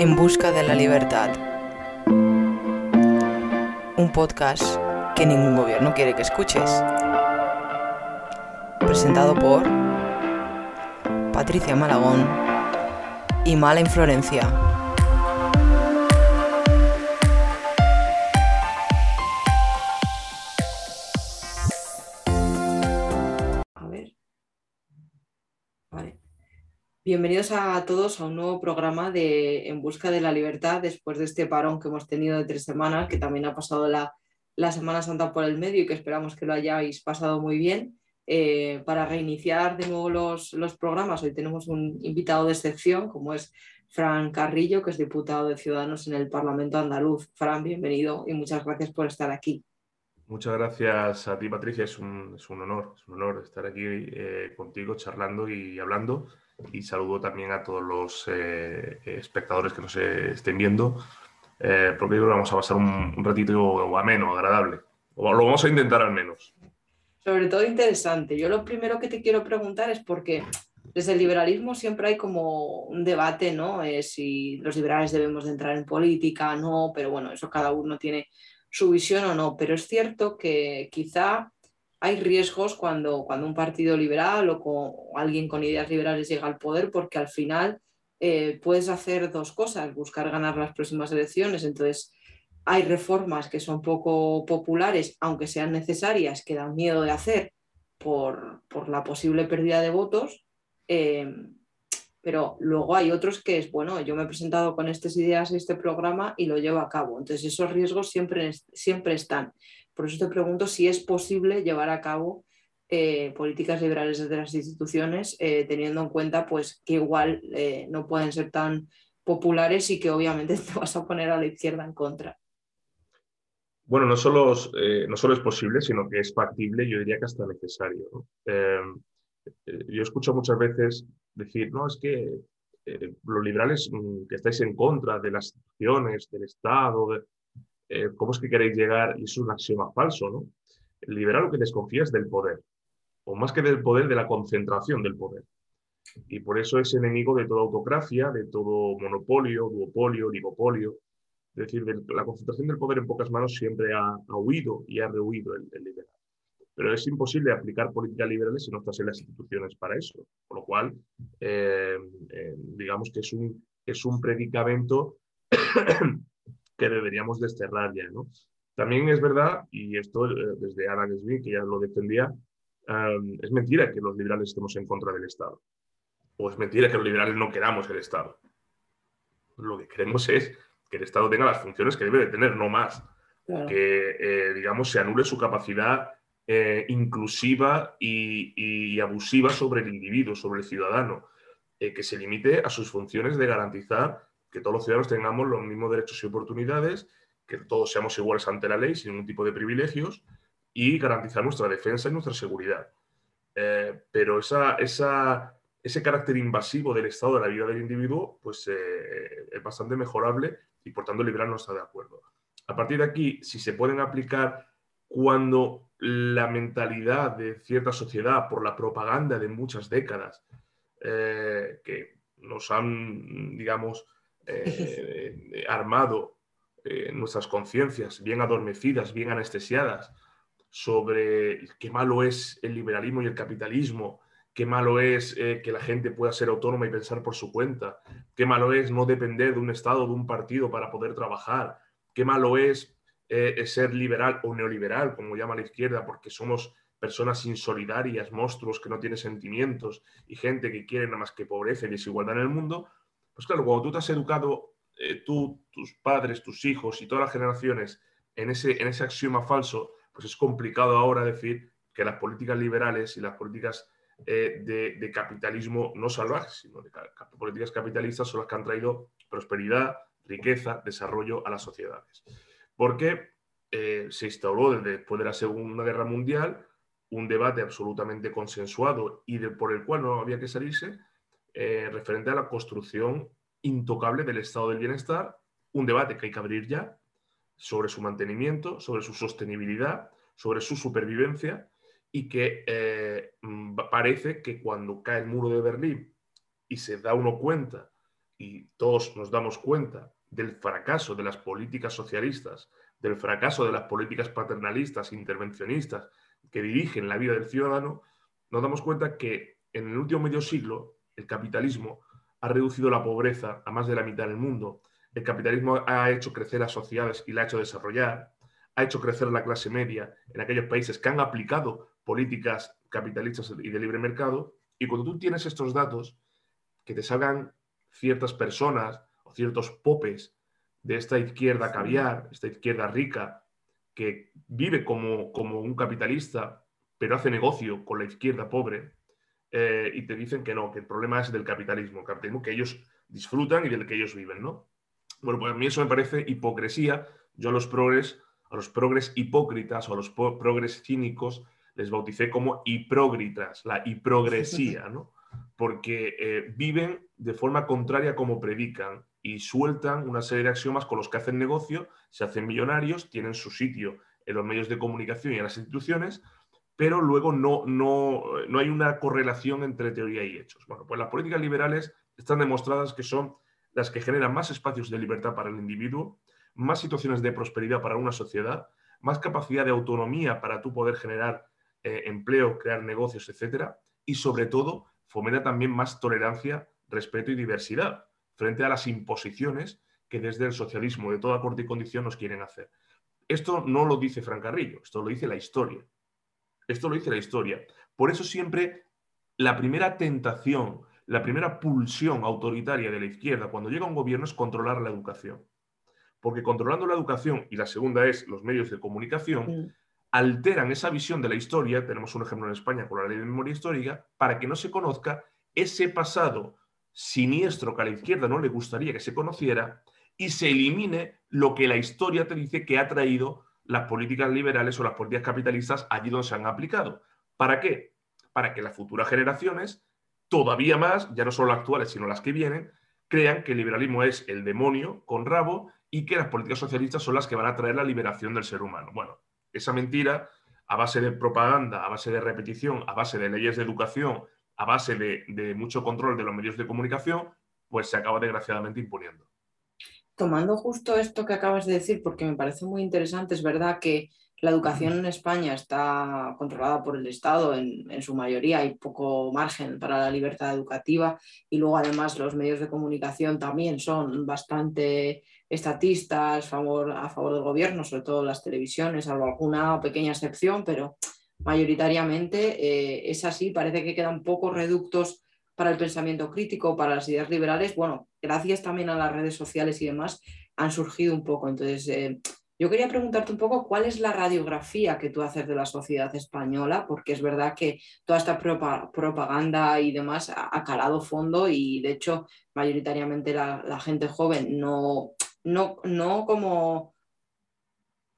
En busca de la libertad. Un podcast que ningún gobierno quiere que escuches. Presentado por Patricia Malagón y Mala Inflorencia. Bienvenidos a todos a un nuevo programa de En Busca de la Libertad después de este parón que hemos tenido de tres semanas, que también ha pasado la, la Semana Santa por el medio y que esperamos que lo hayáis pasado muy bien. Eh, para reiniciar de nuevo los, los programas, hoy tenemos un invitado de excepción, como es Fran Carrillo, que es diputado de Ciudadanos en el Parlamento andaluz. Fran, bienvenido y muchas gracias por estar aquí. Muchas gracias a ti, Patricia. Es un, es un honor, un honor estar aquí eh, contigo charlando y hablando. Y saludo también a todos los eh, espectadores que nos eh, estén viendo, eh, porque yo que vamos a pasar un, un ratito ameno, agradable. O lo vamos a intentar al menos. Sobre todo interesante. Yo lo primero que te quiero preguntar es porque desde el liberalismo siempre hay como un debate, ¿no? Eh, si los liberales debemos de entrar en política, no, pero bueno, eso cada uno tiene su visión o no. Pero es cierto que quizá hay riesgos cuando, cuando un partido liberal o, alguien con ideas liberales llega al poder, porque al final eh, puedes hacer dos cosas, buscar ganar las próximas elecciones. Entonces, hay reformas que son poco populares, aunque sean necesarias, que dan miedo de hacer por, por la posible pérdida de votos. Eh, pero luego hay otros que es, bueno, yo me he presentado con estas ideas, este programa y lo llevo a cabo. Entonces esos riesgos siempre, siempre están. Por eso te pregunto si es posible llevar a cabo eh, políticas liberales desde las instituciones, eh, teniendo en cuenta pues, que igual eh, no pueden ser tan populares y que obviamente te vas a poner a la izquierda en contra. Bueno, no solo, no solo es posible, sino que es factible, yo diría que hasta necesario. Eh, yo escucho muchas veces decir, no, es que los liberales mm, que estáis en contra de las instituciones, del Estado, de, eh, ¿cómo es que queréis llegar? Y es un axioma falso, ¿no? El liberal lo que desconfía es del poder, o más que del poder, de la concentración del poder. Y por eso es enemigo de toda autocracia, de todo monopolio, duopolio, oligopolio. Es decir, de la concentración del poder en pocas manos siempre ha, huido y ha rehuido el, liberal pero es imposible aplicar políticas liberales si no estás en las instituciones para eso. Por lo cual, eh, eh, digamos que es un, es un predicamento que deberíamos desterrar ya. ¿no? También es verdad, y esto eh, desde Adam Smith, que ya lo defendía, um, es mentira que los liberales estemos en contra del Estado. O es mentira que los liberales no queramos el Estado. Lo que queremos es que el Estado tenga las funciones que debe de tener, no más. Claro. Que, digamos, se anule su capacidad eh, inclusiva y, y, abusiva sobre el individuo, sobre el ciudadano, eh, que se limite a sus funciones de garantizar que todos los ciudadanos tengamos los mismos derechos y oportunidades, que todos seamos iguales ante la ley sin ningún tipo de privilegios y garantizar nuestra defensa y nuestra seguridad. Eh, pero esa, ese carácter invasivo del Estado de la vida del individuo pues, eh, es bastante mejorable y por tanto liberal no está de acuerdo. A partir de aquí, si se pueden aplicar cuando la mentalidad de cierta sociedad por la propaganda de muchas décadas eh, que nos han, digamos, eh, armado eh, nuestras conciencias bien adormecidas, bien anestesiadas sobre qué malo es el liberalismo y el capitalismo, qué malo es eh, que la gente pueda ser autónoma y pensar por su cuenta, qué malo es no depender de un Estado, de un partido para poder trabajar, qué malo es eh, ser liberal o neoliberal, como llama la izquierda, porque somos personas insolidarias, monstruos que no tienen sentimientos y gente que quiere nada más que pobreza y desigualdad en el mundo, pues claro, cuando tú te has educado, eh, tú, tus padres, tus hijos y todas las generaciones en ese, en ese axioma falso, pues es complicado ahora decir que las políticas liberales y las políticas eh, de, capitalismo no salvajes, sino de políticas capitalistas son las que han traído prosperidad, riqueza, desarrollo a las sociedades. Porque eh, se instauró desde después de la Segunda Guerra Mundial un debate absolutamente consensuado y de, por el cual no había que salirse, eh, referente a la construcción intocable del estado del bienestar, un debate que hay que abrir ya sobre su mantenimiento, sobre su sostenibilidad, sobre su supervivencia y que eh, parece que cuando cae el muro de Berlín y se da uno cuenta y todos nos damos cuenta del fracaso de las políticas socialistas, del fracaso de las políticas paternalistas, intervencionistas, que dirigen la vida del ciudadano, nos damos cuenta que en el último medio siglo el capitalismo ha reducido la pobreza a más de la mitad del mundo, el capitalismo ha hecho crecer a sociedades y la ha hecho desarrollar, ha hecho crecer la clase media en aquellos países que han aplicado políticas capitalistas y de libre mercado, y cuando tú tienes estos datos, que te salgan ciertas personas o ciertos popes de esta izquierda caviar, esta izquierda rica, que vive como, como un capitalista, pero hace negocio con la izquierda pobre, eh, y te dicen que no, que el problema es del capitalismo, el capitalismo que ellos disfrutan y del que ellos viven, ¿no? Bueno, pues a mí eso me parece hipocresía. Yo a los progres, a los progres hipócritas o a los progres cínicos les bauticé como hiprógritas, la hiprogresía, ¿no? Porque eh, viven de forma contraria como predican y sueltan una serie de axiomas con los que hacen negocio, se hacen millonarios, tienen su sitio en los medios de comunicación y en las instituciones, pero luego no, no, no hay una correlación entre teoría y hechos. Bueno, pues las políticas liberales están demostradas que son las que generan más espacios de libertad para el individuo, más situaciones de prosperidad para una sociedad, más capacidad de autonomía para tú poder generar eh, empleo, crear negocios, etcétera, y sobre todo fomenta también más tolerancia, respeto y diversidad frente a las imposiciones que desde el socialismo de toda corte y condición nos quieren hacer. Esto no lo dice Fran Carrillo, esto lo dice la historia. Esto lo dice la historia. Por eso siempre la primera tentación, la primera pulsión autoritaria de la izquierda cuando llega a un gobierno es controlar la educación. Porque controlando la educación, y la segunda es los medios de comunicación, alteran esa visión de la historia, tenemos un ejemplo en España con la ley de memoria histórica, para que no se conozca ese pasado siniestro que a la izquierda no le gustaría que se conociera y se elimine lo que la historia te dice que ha traído las políticas liberales o las políticas capitalistas allí donde se han aplicado. ¿Para qué? Para que las futuras generaciones, todavía más, ya no solo las actuales, sino las que vienen, crean que el liberalismo es el demonio con rabo y que las políticas socialistas son las que van a traer la liberación del ser humano. Bueno, esa mentira, a base de propaganda, a base de repetición, a base de leyes de educación, a base de, mucho control de los medios de comunicación, pues se acaba desgraciadamente imponiendo. Tomando justo esto que acabas de decir, porque me parece muy interesante, es verdad que la educación en España está controlada por el Estado en, su mayoría, hay poco margen para la libertad educativa y luego además los medios de comunicación también son bastante estatistas a favor, a favor del gobierno, sobre todo las televisiones, salvo alguna pequeña excepción, pero mayoritariamente eh, es así, parece que quedan pocos reductos para el pensamiento crítico, para las ideas liberales. Bueno, gracias también a las redes sociales y demás, han surgido un poco. Entonces, eh, yo quería preguntarte un poco cuál es la radiografía que tú haces de la sociedad española, porque es verdad que toda esta propaganda y demás ha, calado fondo y de hecho mayoritariamente la, la gente joven no, no, no como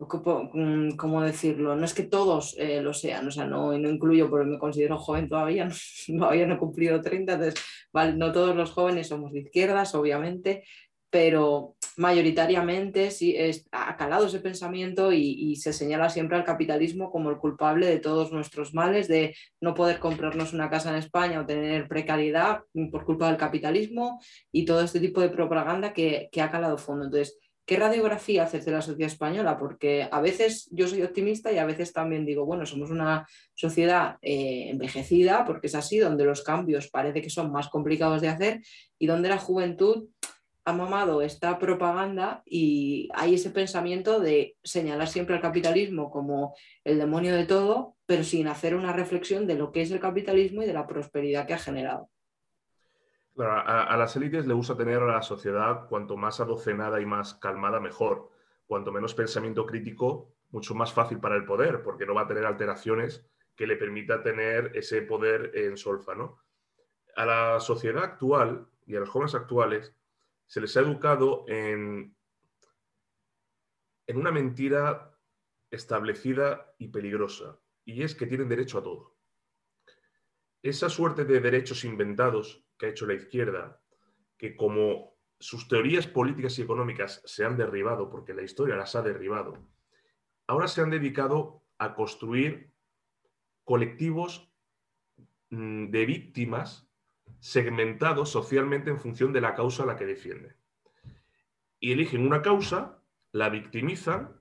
¿cómo decirlo? No es que todos eh, lo sean, o sea, no, no incluyo porque me considero joven todavía, todavía no he cumplido 30, entonces, no todos los jóvenes somos de izquierdas, obviamente, pero mayoritariamente sí ha calado ese pensamiento y, y, se señala siempre al capitalismo como el culpable de todos nuestros males, de no poder comprarnos una casa en España o tener precariedad por culpa del capitalismo y todo este tipo de propaganda que, que ha calado fondo. Entonces, ¿Qué radiografía haces de la sociedad española? Porque a veces yo soy optimista y a veces también digo, bueno, somos una sociedad eh, envejecida, porque es así, donde los cambios parece que son más complicados de hacer y donde la juventud ha mamado esta propaganda y hay ese pensamiento de señalar siempre al capitalismo como el demonio de todo, pero sin hacer una reflexión de lo que es el capitalismo y de la prosperidad que ha generado a, las élites le gusta tener a la sociedad cuanto más adocenada y más calmada, mejor. Cuanto menos pensamiento crítico, mucho más fácil para el poder, porque no va a tener alteraciones que le permita tener ese poder en solfa. ¿no? A la sociedad actual y a los jóvenes actuales se les ha educado en, en una mentira establecida y peligrosa, y es que tienen derecho a todo. Esa suerte de derechos inventados que ha hecho la izquierda, que como sus teorías políticas y económicas se han derribado, porque la historia las ha derribado, ahora se han dedicado a construir colectivos mm, de víctimas segmentados socialmente en función de la causa a la que defienden. Y eligen una causa, la victimizan,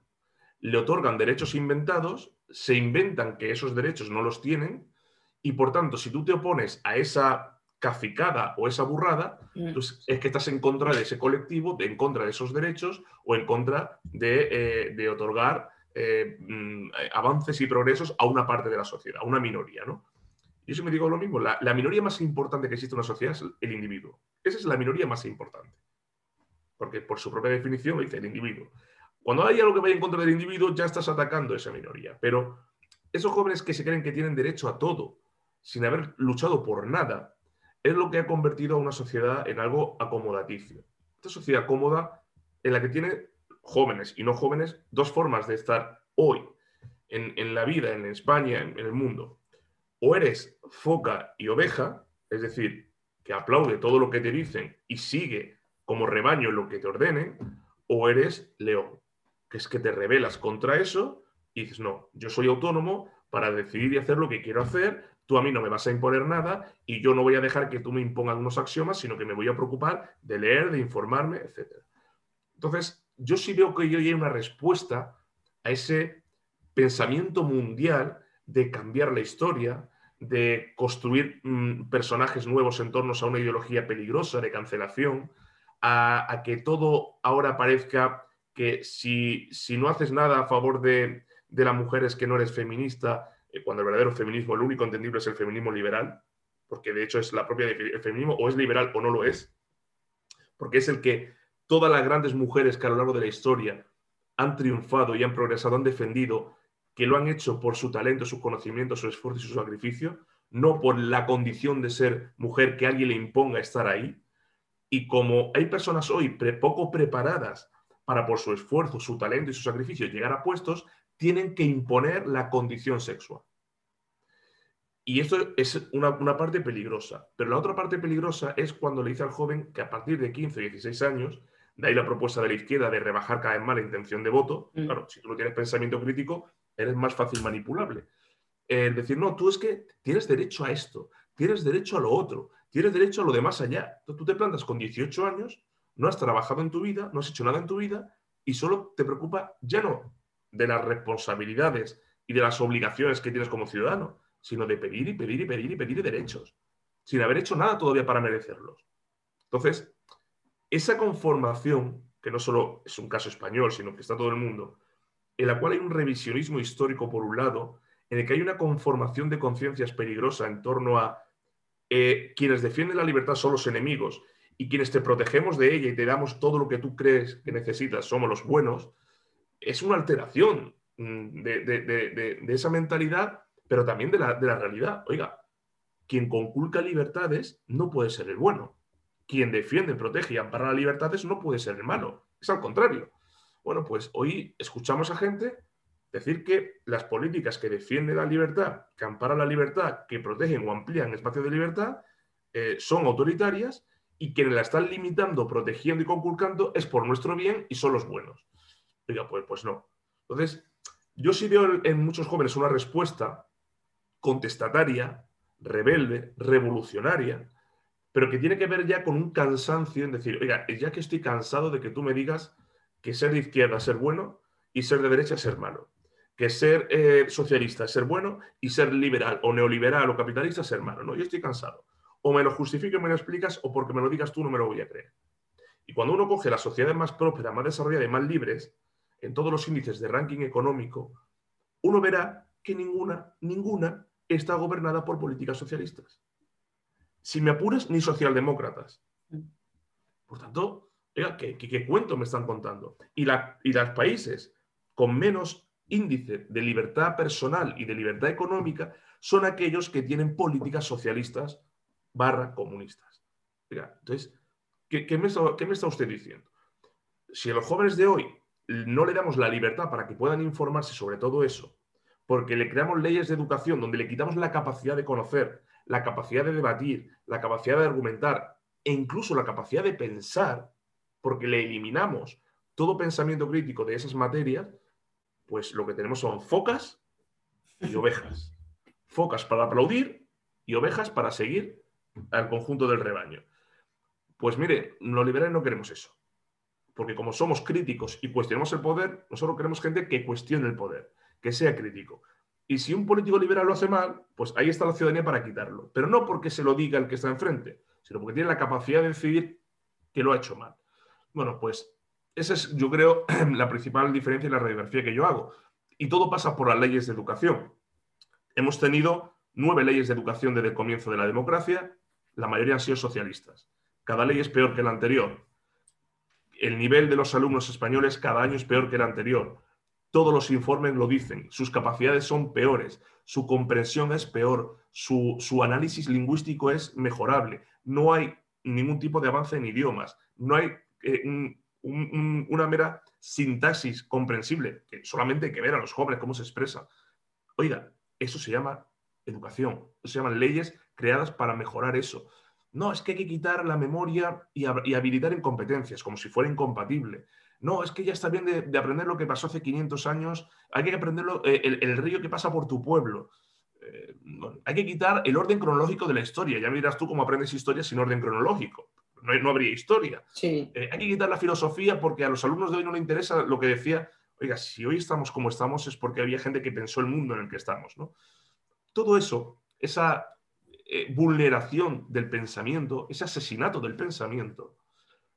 le otorgan derechos inventados, se inventan que esos derechos no los tienen y por tanto, si tú te opones a esa cacicada o esa burrada, mm. pues es que estás en contra de ese colectivo, en contra de esos derechos o en contra de, eh, otorgar eh, mm, avances y progresos a una parte de la sociedad, a una minoría. ¿no? Y eso me digo lo mismo, la, la, minoría más importante que existe en una sociedad es el individuo. Esa es la minoría más importante. Porque por su propia definición dice el individuo. Cuando hay algo que vaya en contra del individuo, ya estás atacando a esa minoría. Pero esos jóvenes que se creen que tienen derecho a todo, sin haber luchado por nada, es lo que ha convertido a una sociedad en algo acomodaticio. Esta sociedad cómoda en la que tiene jóvenes y no jóvenes dos formas de estar hoy en, la vida, en España, en, el mundo. O eres foca y oveja, es decir, que aplaude todo lo que te dicen y sigue como rebaño lo que te ordenen, o eres león, que es que te rebelas contra eso y dices, no, yo soy autónomo para decidir y hacer lo que quiero hacer tú a mí no me vas a imponer nada y yo no voy a dejar que tú me impongas unos axiomas, sino que me voy a preocupar de leer, de informarme, etc. Entonces, yo sí veo que hoy hay una respuesta a ese pensamiento mundial de cambiar la historia, de construir mm, personajes nuevos en torno a una ideología peligrosa de cancelación, a, que todo ahora parezca que si, si, no haces nada a favor de, de la mujer es que no eres feminista, eh, cuando el verdadero feminismo, el único entendible es el feminismo liberal, porque de hecho es la propia feminismo o es liberal o no lo es, porque es el que todas las grandes mujeres que a lo largo de la historia han triunfado y han progresado, han defendido, que lo han hecho por su talento, su conocimiento, su esfuerzo y su sacrificio, no por la condición de ser mujer que alguien le imponga estar ahí. Y como hay personas hoy poco preparadas para por su esfuerzo, su talento y su sacrificio llegar a puestos, tienen que imponer la condición sexual. Y esto es una, parte peligrosa. Pero la otra parte peligrosa es cuando le dice al joven que a partir de 15 o 16 años, de ahí la propuesta de la izquierda de rebajar cada vez más la intención de voto, mm. claro, si tú no tienes pensamiento crítico, eres más fácil manipulable. Es decir, no, tú es que tienes derecho a esto, tienes derecho a lo otro, tienes derecho a lo de más allá. Entonces, tú te plantas con 18 años, no has trabajado en tu vida, no has hecho nada en tu vida y solo te preocupa ya no de las responsabilidades y de las obligaciones que tienes como ciudadano, sino de pedir y pedir y pedir y pedir derechos, sin haber hecho nada todavía para merecerlos. Entonces, esa conformación, que no solo es un caso español, sino que está todo el mundo, en la cual hay un revisionismo histórico por un lado, en el que hay una conformación de conciencias peligrosa en torno a eh, quienes defienden la libertad son los enemigos y quienes te protegemos de ella y te damos todo lo que tú crees que necesitas somos los buenos, es una alteración mm, de, esa mentalidad, pero también de la, realidad. Oiga, quien conculca libertades no puede ser el bueno. Quien defiende, protege y ampara las libertades no puede ser el malo. Es al contrario. Bueno, pues hoy escuchamos a gente decir que las políticas que defienden la libertad, que amparan la libertad, que protegen o amplían espacios de libertad, eh, son autoritarias y quienes la están limitando, protegiendo y conculcando es por nuestro bien y son los buenos. Oiga, pues, pues no. Entonces, yo sí veo en muchos jóvenes una respuesta contestataria, rebelde, revolucionaria, pero que tiene que ver ya con un cansancio en decir, oiga, ya que estoy cansado de que tú me digas que ser de izquierda es ser bueno y ser de derecha es ser malo, que ser eh, socialista es ser bueno y ser liberal o neoliberal o capitalista es ser malo, ¿no? Yo estoy cansado. O me lo justifico y me lo explicas o porque me lo digas tú no me lo voy a creer. Y cuando uno coge las sociedades más prósperas, más desarrolladas y más libres, en todos los índices de ranking económico, uno verá que ninguna, ninguna está gobernada por políticas socialistas. Si me apuras, ni socialdemócratas. Por tanto, ¿qué, cuento me están contando? Y, la, y los países con menos índice de libertad personal y de libertad económica son aquellos que tienen políticas socialistas barra comunistas. entonces, ¿qué, me ¿qué me está usted diciendo? Si los jóvenes de hoy no le damos la libertad para que puedan informarse sobre todo eso, porque le creamos leyes de educación donde le quitamos la capacidad de conocer, la capacidad de debatir, la capacidad de argumentar e incluso la capacidad de pensar, porque le eliminamos todo pensamiento crítico de esas materias, pues lo que tenemos son focas y ovejas. Focas para aplaudir y ovejas para seguir al conjunto del rebaño. Pues mire, los liberales no queremos eso. Porque como somos críticos y cuestionamos el poder, nosotros queremos gente que cuestione el poder, que sea crítico. Y si un político liberal lo hace mal, pues ahí está la ciudadanía para quitarlo. Pero no porque se lo diga el que está enfrente, sino porque tiene la capacidad de decidir que lo ha hecho mal. Bueno, pues esa es, yo creo, la principal diferencia y la radiografía que yo hago. Y todo pasa por las leyes de educación. Hemos tenido nueve leyes de educación desde el comienzo de la democracia, la mayoría han sido socialistas. Cada ley es peor que la anterior. El nivel de los alumnos españoles cada año es peor que el anterior. Todos los informes lo dicen. Sus capacidades son peores, su comprensión es peor, su, análisis lingüístico es mejorable. No hay ningún tipo de avance en idiomas. No hay eh, una mera sintaxis comprensible, que solamente hay que ver a los jóvenes cómo se expresa. Oiga, eso se llama educación, eso se llaman leyes creadas para mejorar eso. No, es que hay que quitar la memoria y, habilitar en competencias, como si fuera incompatible. No, es que ya está bien de, aprender lo que pasó hace 500 años, hay que aprenderlo, eh, el, río que pasa por tu pueblo. Eh, hay que quitar el orden cronológico de la historia. Ya miras tú cómo aprendes historia sin orden cronológico no, habría historia. Sí. Eh, hay que quitar la filosofía porque a los alumnos de hoy no les interesa lo que decía, oiga, si hoy estamos como estamos es porque había gente que pensó el mundo en el que estamos. ¿no? Todo eso, esa eh, vulneración del pensamiento, ese asesinato del pensamiento,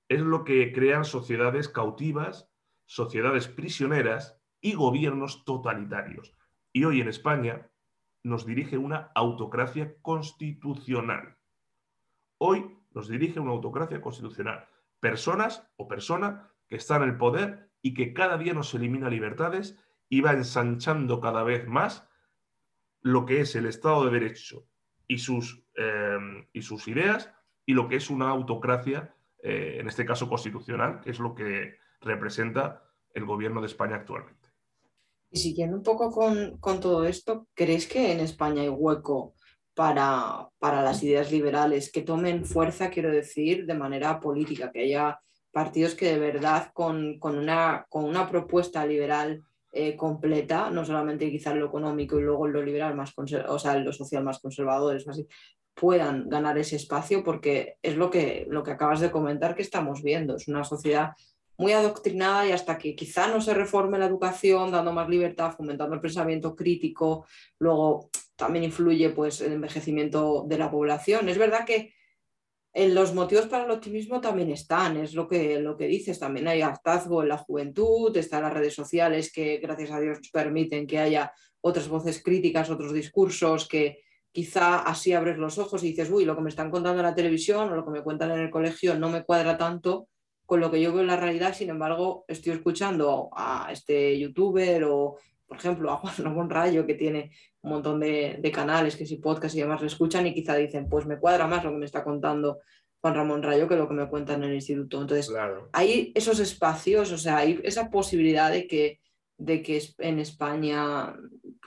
es lo que crean sociedades cautivas, sociedades prisioneras y gobiernos totalitarios. Y hoy en España nos dirige una autocracia constitucional. Hoy nos dirige una autocracia constitucional. Personas o persona que están en el poder y que cada día nos elimina libertades y va ensanchando cada vez más lo que es el Estado de Derecho y sus, eh, y sus ideas y lo que es una autocracia, eh, en este caso constitucional, que es lo que representa el gobierno de España actualmente. Y siguiendo un poco con, con todo esto, ¿crees que en España hay hueco para, las ideas liberales, que tomen fuerza, quiero decir, de manera política, que haya partidos que de verdad con, una, con una propuesta liberal eh, completa, no solamente quizás lo económico y luego lo liberal más o sea, lo social más conservadores, así, puedan ganar ese espacio, porque es lo que, lo que acabas de comentar que estamos viendo. Es una sociedad muy adoctrinada y hasta que quizá no se reforme la educación, dando más libertad, fomentando el pensamiento crítico, luego también influye pues, el envejecimiento de la población. Es verdad que en los motivos para el optimismo también están, es lo que, lo que dices, también hay hartazgo en la juventud, están las redes sociales que gracias a Dios permiten que haya otras voces críticas, otros discursos que quizá así abres los ojos y dices, uy, lo que me están contando en la televisión o lo que me cuentan en el colegio no me cuadra tanto con lo que yo veo en la realidad, sin embargo, estoy escuchando a este youtuber o, por ejemplo, a Juan Ramón Rayo, que tiene un montón de, canales, que si podcast y demás le escuchan y quizá dicen, pues me cuadra más lo que me está contando Juan Ramón Rayo que lo que me cuentan en el instituto. Entonces, hay esos espacios, o sea, hay esa posibilidad de que, de que en España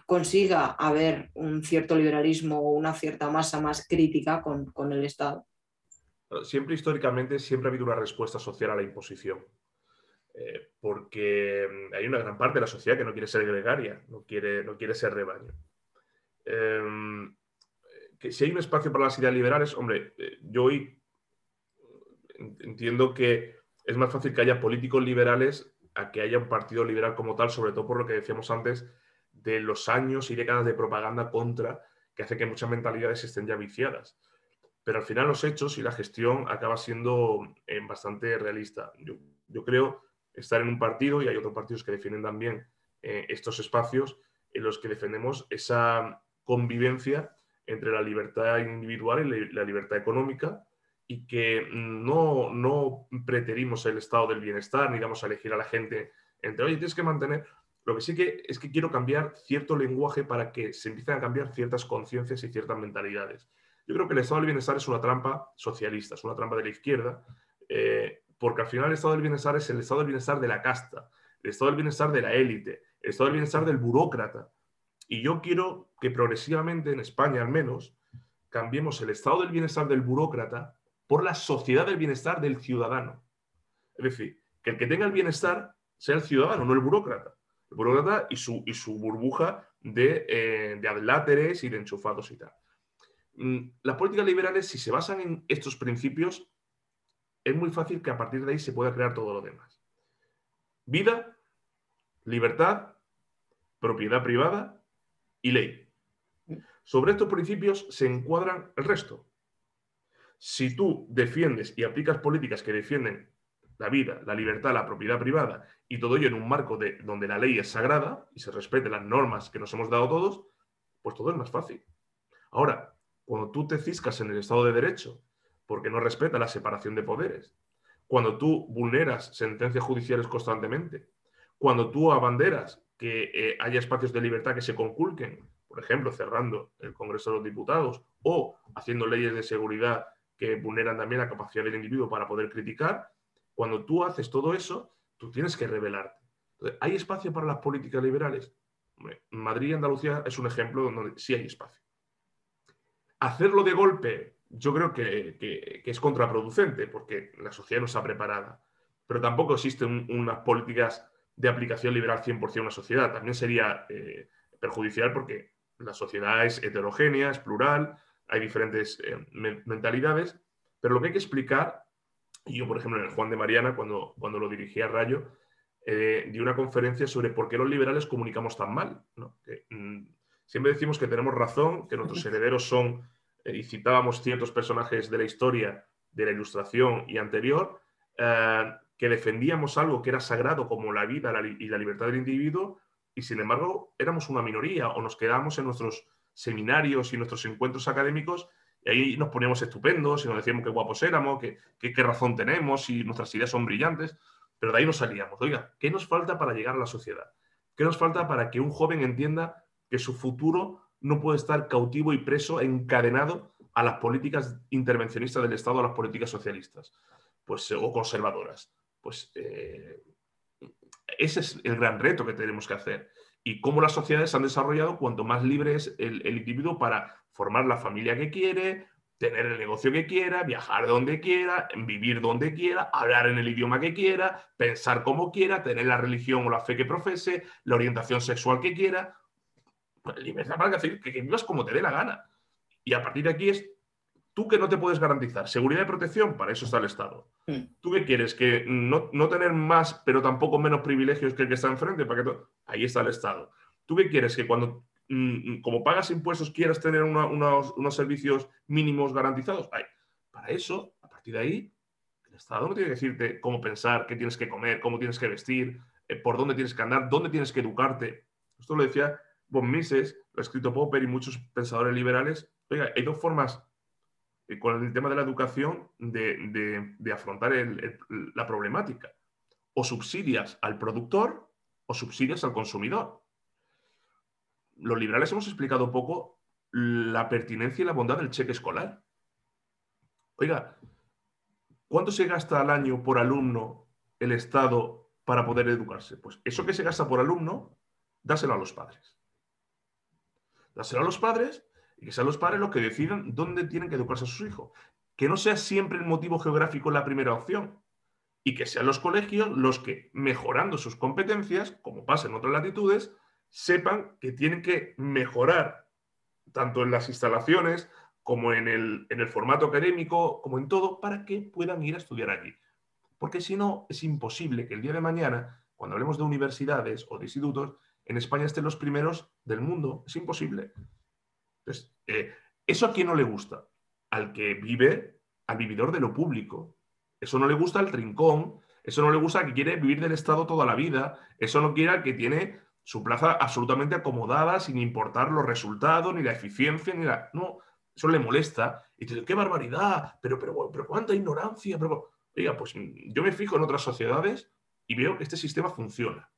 consiga haber un cierto liberalismo o una cierta masa más crítica con, con el Estado. Siempre históricamente siempre ha habido una respuesta social a la imposición. Eh, porque mm, hay una gran parte de la sociedad que no quiere ser gregaria, no quiere, no quiere ser rebaño. Em, si hay un espacio para las ideas liberales, hombre, eh, yo hoy entiendo que es más fácil que haya políticos liberales a que haya un partido liberal como tal, sobre todo por lo que decíamos antes de los años y décadas de propaganda contra, que hace que muchas mentalidades estén ya viciadas pero al final los hechos y la gestión acaba siendo eh, bastante realista. Yo, creo estar en un partido, y hay otros partidos que defienden también eh, estos espacios, en los que defendemos esa convivencia entre la libertad individual y la libertad económica, y que no, no preterimos el estado del bienestar, ni damos a elegir a la gente entre, oye, tienes que mantener... Lo que sí que es que quiero cambiar cierto lenguaje para que se empiecen a cambiar ciertas conciencias y ciertas mentalidades. Yo creo que el estado del bienestar es una trampa socialista, es una trampa de la izquierda, eh, porque al final el estado del bienestar es el estado del bienestar de la casta, el estado del bienestar de la élite, el estado del bienestar del burócrata. Y yo quiero que progresivamente, en España al menos, cambiemos el estado del bienestar del burócrata por la sociedad del bienestar del ciudadano. Es decir, que el que tenga el bienestar sea el ciudadano, no el burócrata. El burócrata y su, y su burbuja de, eh, de adláteres y de enchufados y tal. mm, las políticas liberales, si se basan en estos principios, es muy fácil que a partir de ahí se pueda crear todo lo demás. Vida, libertad, propiedad privada y ley. Sobre estos principios se encuadran el resto. Si tú defiendes y aplicas políticas que defienden la vida, la libertad, la propiedad privada y todo ello en un marco de, donde la ley es sagrada y se respeten las normas que nos hemos dado todos, pues todo es más fácil. Ahora, cuando tú te ciscas en el Estado de Derecho porque no respeta la separación de poderes, cuando tú vulneras sentencias judiciales constantemente, cuando tú abanderas que eh, haya espacios de libertad que se conculquen, por ejemplo, cerrando el Congreso de los Diputados o haciendo leyes de seguridad que vulneran también la capacidad del individuo para poder criticar, cuando tú haces todo eso, tú tienes que rebelarte. ¿Hay espacio para las políticas liberales? Madrid y Andalucía es un ejemplo donde sí hay espacio. Hacerlo de golpe, yo creo que, es contraproducente porque la sociedad no está preparada, pero tampoco existen unas políticas de aplicación liberal 100% en una sociedad. También sería eh, perjudicial porque la sociedad es heterogénea, es plural, hay diferentes eh, mentalidades, pero lo que hay que explicar, y yo por ejemplo en el Juan de Mariana, cuando, cuando lo dirigí a Rayo, eh, di una conferencia sobre por qué los liberales comunicamos tan mal. Mm, siempre decimos que tenemos razón, que nuestros herederos son, y citábamos ciertos personajes de la historia, de la ilustración y anterior, que defendíamos algo que era sagrado como la vida y la libertad del individuo, y sin embargo éramos una minoría o nos quedábamos en nuestros seminarios y nuestros encuentros académicos y ahí nos poníamos estupendos y nos decíamos qué guapos éramos, qué, qué, razón tenemos y nuestras ideas son brillantes, pero de ahí nos salíamos. Oiga, ¿qué nos falta para llegar a la sociedad? ¿Qué nos falta para que un joven entienda que su futuro no puede estar cautivo y preso, encadenado a las políticas intervencionistas del Estado, a las políticas socialistas pues, o conservadoras? Pues eh, ese es el gran reto que tenemos que hacer. Y cómo las sociedades han desarrollado cuanto más libre es el, individuo para formar la familia que quiere, tener el negocio que quiera, viajar donde quiera, vivir donde quiera, hablar en el idioma que quiera, pensar como quiera, tener la religión o la fe que profese, la orientación sexual que quiera. Libertad para que, que vivas como te dé la gana. Y a partir de aquí es ¿Tú que no te puedes garantizar? Seguridad y protección, para eso está el Estado. Hmm. ¿Tú qué quieres? ¿Que no, tener más, pero tampoco menos privilegios que el que está enfrente? ¿Para que Ahí está el Estado. ¿Tú qué quieres? ¿Que cuando, mm, mm, como pagas impuestos, quieras tener unos, servicios mínimos garantizados? Para eso, a partir de ahí, el Estado no tiene que decirte cómo pensar, qué tienes que comer, cómo tienes que vestir, eh, por dónde tienes que andar, dónde tienes que educarte. Esto lo decía von Mises, lo ha escrito Popper y muchos pensadores liberales. Oiga, hay dos formas eh, con el tema de la educación de, afrontar la problemática. O subsidias al productor o subsidias al consumidor. Los liberales hemos explicado poco la pertinencia y la bondad del cheque escolar. Oiga, ¿cuánto se gasta al año por alumno el Estado para poder educarse? Pues eso que se gasta por alumno, dáselo a los padres. Dáselo a los padres y que sean los padres los que decidan dónde tienen que educarse a sus hijos. Que no sea siempre el motivo geográfico la primera opción y que sean los colegios los que, mejorando sus competencias, como pasa en otras latitudes, sepan que tienen que mejorar tanto en las instalaciones como en el, en el formato académico, como en todo, para que puedan ir a estudiar allí. Porque si no, es imposible que el día de mañana, cuando hablemos de universidades o de institutos, en España estén los primeros del mundo. Es imposible. Entonces, eh, ¿eso a quién no le gusta? Al que vive, al vividor de lo público. Eso no le gusta al trincón, eso no le gusta al que quiere vivir del Estado toda la vida, eso no quiere al que tiene su plaza absolutamente acomodada sin importar los resultados, ni la eficiencia, ni la... No, eso le molesta. Y dice, qué barbaridad, pero, pero, pero cuánta ignorancia. Oiga, pues yo me fijo en otras sociedades y veo que este sistema funciona.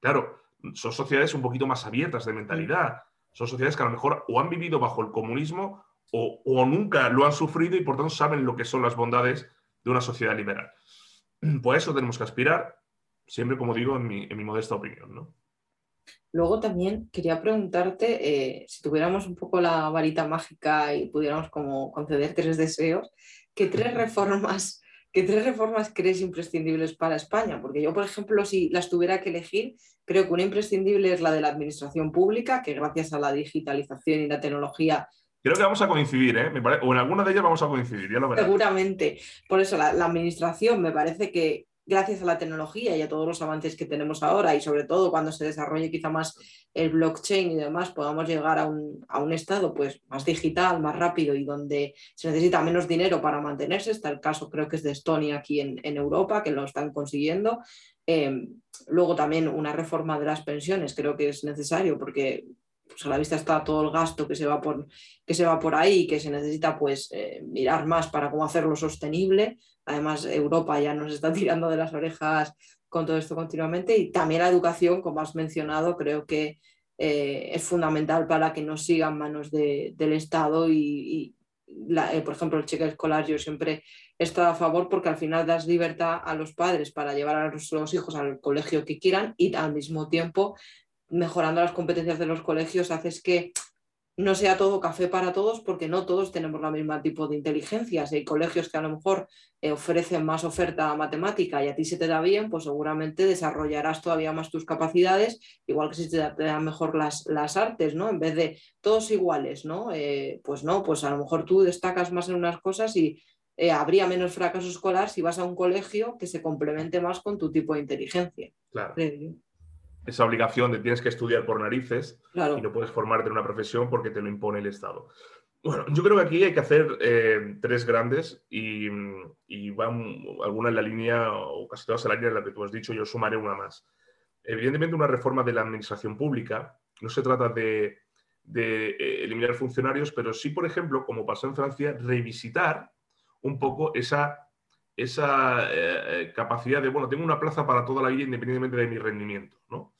Claro, son sociedades un poquito más abiertas de mentalidad, son sociedades que a lo mejor o han vivido bajo el comunismo o, nunca lo han sufrido y por tanto saben lo que son las bondades de una sociedad liberal. Pues eso tenemos que aspirar, siempre como digo, en mi, modesta opinión. ¿no? Luego también quería preguntarte, eh, si tuviéramos un poco la varita mágica y pudiéramos como conceder tres deseos, ¿qué tres reformas ¿Qué tres reformas crees imprescindibles para España? Porque yo, por ejemplo, si las tuviera que elegir, creo que una imprescindible es la de la administración pública, que gracias a la digitalización y la tecnología Creo que vamos a coincidir, ¿eh? o en alguna de ellas vamos a coincidir, ya lo verás. Seguramente. Por eso la, administración me parece que gracias a la tecnología y a todos los avances que tenemos ahora y sobre todo cuando se desarrolle quizá más el blockchain y demás, podamos llegar a un, a un, estado pues, más digital, más rápido y donde se necesita menos dinero para mantenerse. Está el caso, creo que es de Estonia aquí en, en Europa, que lo están consiguiendo. Eh, luego también una reforma de las pensiones creo que es necesario porque pues a la vista está todo el gasto que se va por, que se va por ahí y que se necesita pues eh, mirar más para cómo hacerlo sostenible. Además, Europa ya nos está tirando de las orejas con todo esto continuamente y también la educación, como has mencionado, creo que eh, es fundamental para que no sigan manos del Estado y, eh, por ejemplo, el cheque escolar yo siempre he estado a favor porque al final das libertad a los padres para llevar a los hijos al colegio que quieran y al mismo tiempo mejorando las competencias de los colegios haces que no sea todo café para todos porque no todos tenemos la misma tipo de inteligencias. Hay colegios que a lo mejor eh, ofrecen más oferta matemática y a ti se te da bien, pues seguramente desarrollarás todavía más tus capacidades, igual que si te, dan mejor las, las, artes, ¿no? En vez de todos iguales, ¿no? Eh, pues no, pues a lo mejor tú destacas más en unas cosas y eh, habría menos fracaso escolar si vas a un colegio que se complemente más con tu tipo de inteligencia. Claro esa obligación de tienes que estudiar por narices y no puedes formarte en una profesión porque te lo impone el Estado. Bueno, yo creo que aquí hay que hacer eh, tres grandes y, van algunas en la línea, o casi todas en la línea en la que tú has dicho, yo sumaré una más. Evidentemente, una reforma de la administración pública no se trata de, eh, eliminar funcionarios, pero sí, por ejemplo, como pasó en Francia, revisitar un poco esa, esa eh, capacidad de, bueno, tengo una plaza para toda la vida independientemente de mi rendimiento, ¿no?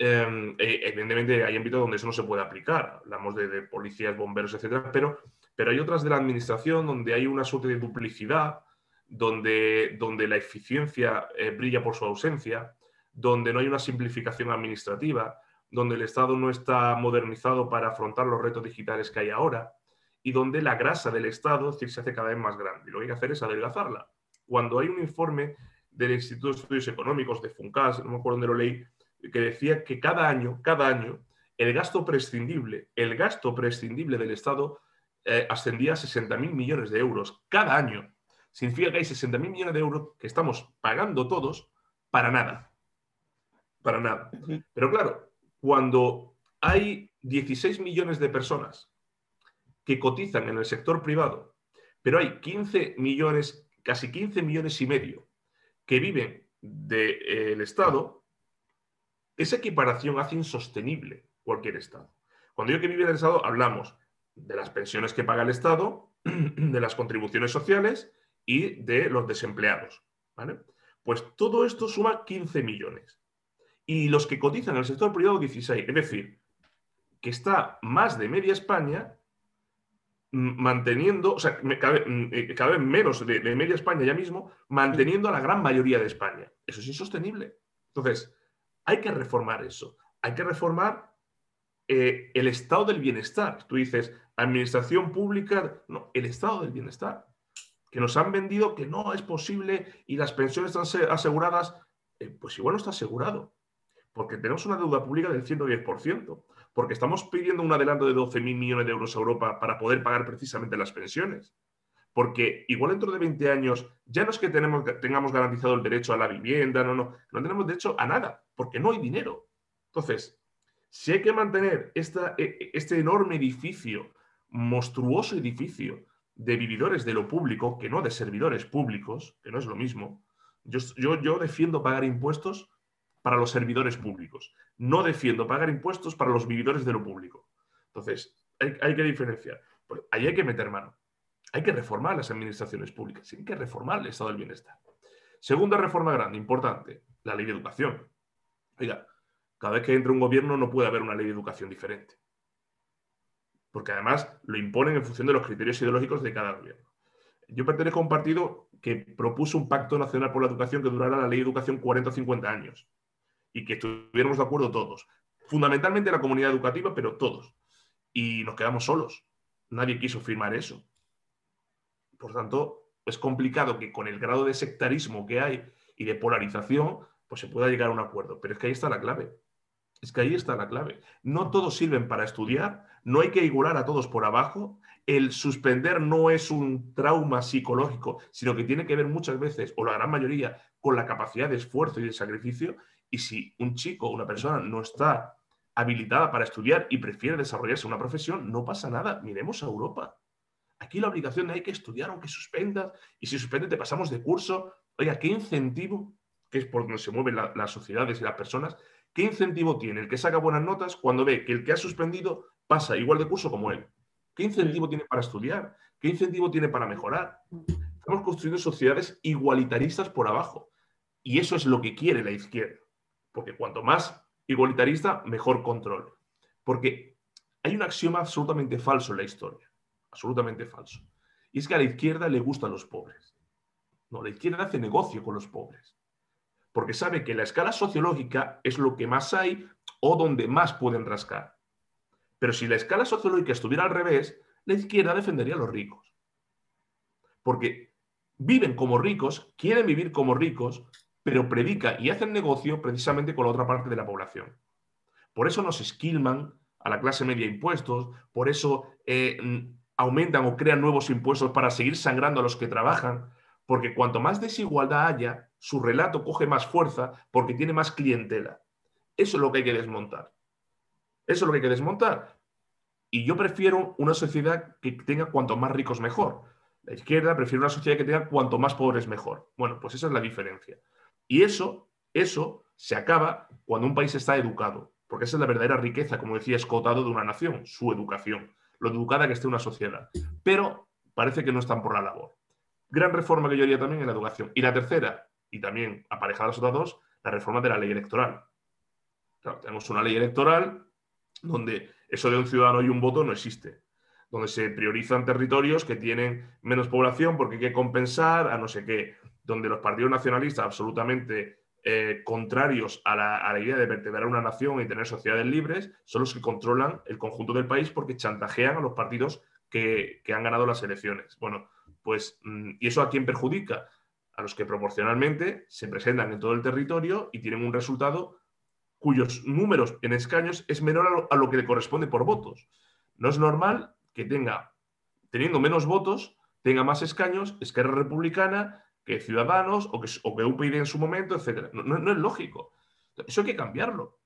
Em, e, evidentemente hay ámbitos donde eso no se puede aplicar, hablamos de, policías, bomberos, etcétera, pero, pero hay otras de la administración donde hay una suerte de duplicidad, donde, donde la eficiencia eh, brilla por su ausencia, donde no hay una simplificación administrativa, donde el Estado no está modernizado para afrontar los retos digitales que hay ahora y donde la grasa del Estado se hace cada vez más grande. Y lo que hay que hacer es adelgazarla. Cuando hay un informe del Instituto de Estudios Económicos, de FUNCAS, no me acuerdo dónde lo leí, que decía que cada año, cada año, el gasto prescindible, el gasto prescindible del Estado eh, ascendía a 60.000 millones de euros cada año. Significa que hay 60.000 millones de euros que estamos pagando todos para nada. Para nada. Pero claro, cuando hay 16 millones de personas que cotizan en el sector privado, pero hay 15 millones, casi 15 millones y medio que viven del Estado, esa equiparación hace insostenible cualquier Estado. Cuando yo que vive el Estado, hablamos de las pensiones que paga el Estado, de las contribuciones sociales y de los desempleados. Pues todo esto suma 15 millones. Y los que cotizan en el sector privado, 16. Es decir, que está más de media España manteniendo, o sea, cada, eh, cada vez menos de, media España ya mismo, manteniendo a la gran mayoría de España. Eso es insostenible. Entonces, hay que reformar eso. Hay que reformar eh, el estado del bienestar. Tú dices, administración pública, no, el estado del bienestar. Que nos han vendido que no es posible y las pensiones están aseguradas. Eh, pues igual no está asegurado. Porque tenemos una deuda pública del 110%. Porque estamos pidiendo un adelanto de 12.000 millones de euros a Europa para poder pagar precisamente las pensiones. Porque igual dentro de 20 años ya no es que tenemos, tengamos garantizado el derecho a la vivienda, no, no, no tenemos derecho a nada, porque no hay dinero. Entonces, si hay que mantener e, e, este enorme edificio, monstruoso edificio de vividores de lo público, que no de servidores públicos, que no es lo mismo, yo, defiendo pagar impuestos para los servidores públicos. No defiendo pagar impuestos para los vividores de lo público. Entonces, hay, hay que diferenciar. Pues ahí hay que meter mano. Hay que reformar las administraciones públicas, hay que reformar el estado del bienestar. Segunda reforma grande, importante, la ley de educación. Oiga, cada vez que entra un gobierno no puede haber una ley de educación diferente. Porque además lo imponen en función de los criterios ideológicos de cada gobierno. Yo pertenezco a un partido que propuso un pacto nacional por la educación que durara la ley de educación 40 o 50 años y que estuviéramos de acuerdo todos. Fundamentalmente la comunidad educativa, pero todos. Y nos quedamos solos. Nadie quiso firmar eso. Por tanto, es complicado que con el grado de sectarismo que hay y de polarización, pues se pueda llegar a un acuerdo. Pero es que ahí está la clave. Es que ahí está la clave. No todos sirven para estudiar, no hay que igualar a todos por abajo. El suspender no es un trauma psicológico, sino que tiene que ver muchas veces, o la gran mayoría, con la capacidad de esfuerzo y de sacrificio. Y si un chico o una persona no está habilitada para estudiar y prefiere desarrollarse una profesión, no pasa nada. Miremos a Europa. Aquí la obligación de hay que estudiar aunque suspendas, y si suspendes te pasamos de curso. Oiga, ¿qué incentivo, que es por donde se mueven las sociedades y las personas, qué incentivo tiene el que saca buenas notas cuando ve que el que ha suspendido pasa igual de curso como él? ¿Qué incentivo tiene para estudiar? ¿Qué incentivo tiene para mejorar? Estamos construyendo sociedades igualitaristas por abajo. Y eso es lo que quiere la izquierda. Porque cuanto más igualitarista, mejor control. Porque hay un axioma absolutamente falso en la historia absolutamente falso. Y es que a la izquierda le gustan los pobres. No, la izquierda hace negocio con los pobres. Porque sabe que la escala sociológica es lo que más hay o donde más pueden rascar. Pero si la escala sociológica estuviera al revés, la izquierda defendería a los ricos. Porque viven como ricos, quieren vivir como ricos, pero predica y hacen negocio precisamente con la otra parte de la población. Por eso nos esquilman a la clase media impuestos, por eso eh, aumentan o crean nuevos impuestos para seguir sangrando a los que trabajan, porque cuanto más desigualdad haya, su relato coge más fuerza porque tiene más clientela. Eso es lo que hay que desmontar. Eso es lo que hay que desmontar. Y yo prefiero una sociedad que tenga cuanto más ricos mejor. La izquierda prefiere una sociedad que tenga cuanto más pobres mejor. Bueno, pues esa es la diferencia. Y eso, eso se acaba cuando un país está educado, porque esa es la verdadera riqueza, como decía Escotado, de una nación, su educación lo educada que esté una sociedad. Pero parece que no están por la labor. Gran reforma que yo haría también en la educación. Y la tercera, y también aparejada a dos, la reforma de la ley electoral. tenemos una ley electoral donde eso de un ciudadano y un voto no existe, donde se priorizan territorios que tienen menos población porque hay que compensar a no sé qué, donde los partidos nacionalistas absolutamente eh, contrarios a la, idea de vertebrar una nación y tener sociedades libres son los que controlan el conjunto del país porque chantajean a los partidos que, han ganado las elecciones. Bueno, pues, mm, ¿y eso a quién perjudica? A los que proporcionalmente se presentan en todo el territorio y tienen un resultado cuyos números en escaños es menor a lo, que le corresponde por votos. No es normal que tenga, teniendo menos votos, tenga más escaños Esquerra Republicana, que Ciudadanos o que, o en su momento, etc. No, es lógico. Eso hay que cambiarlo.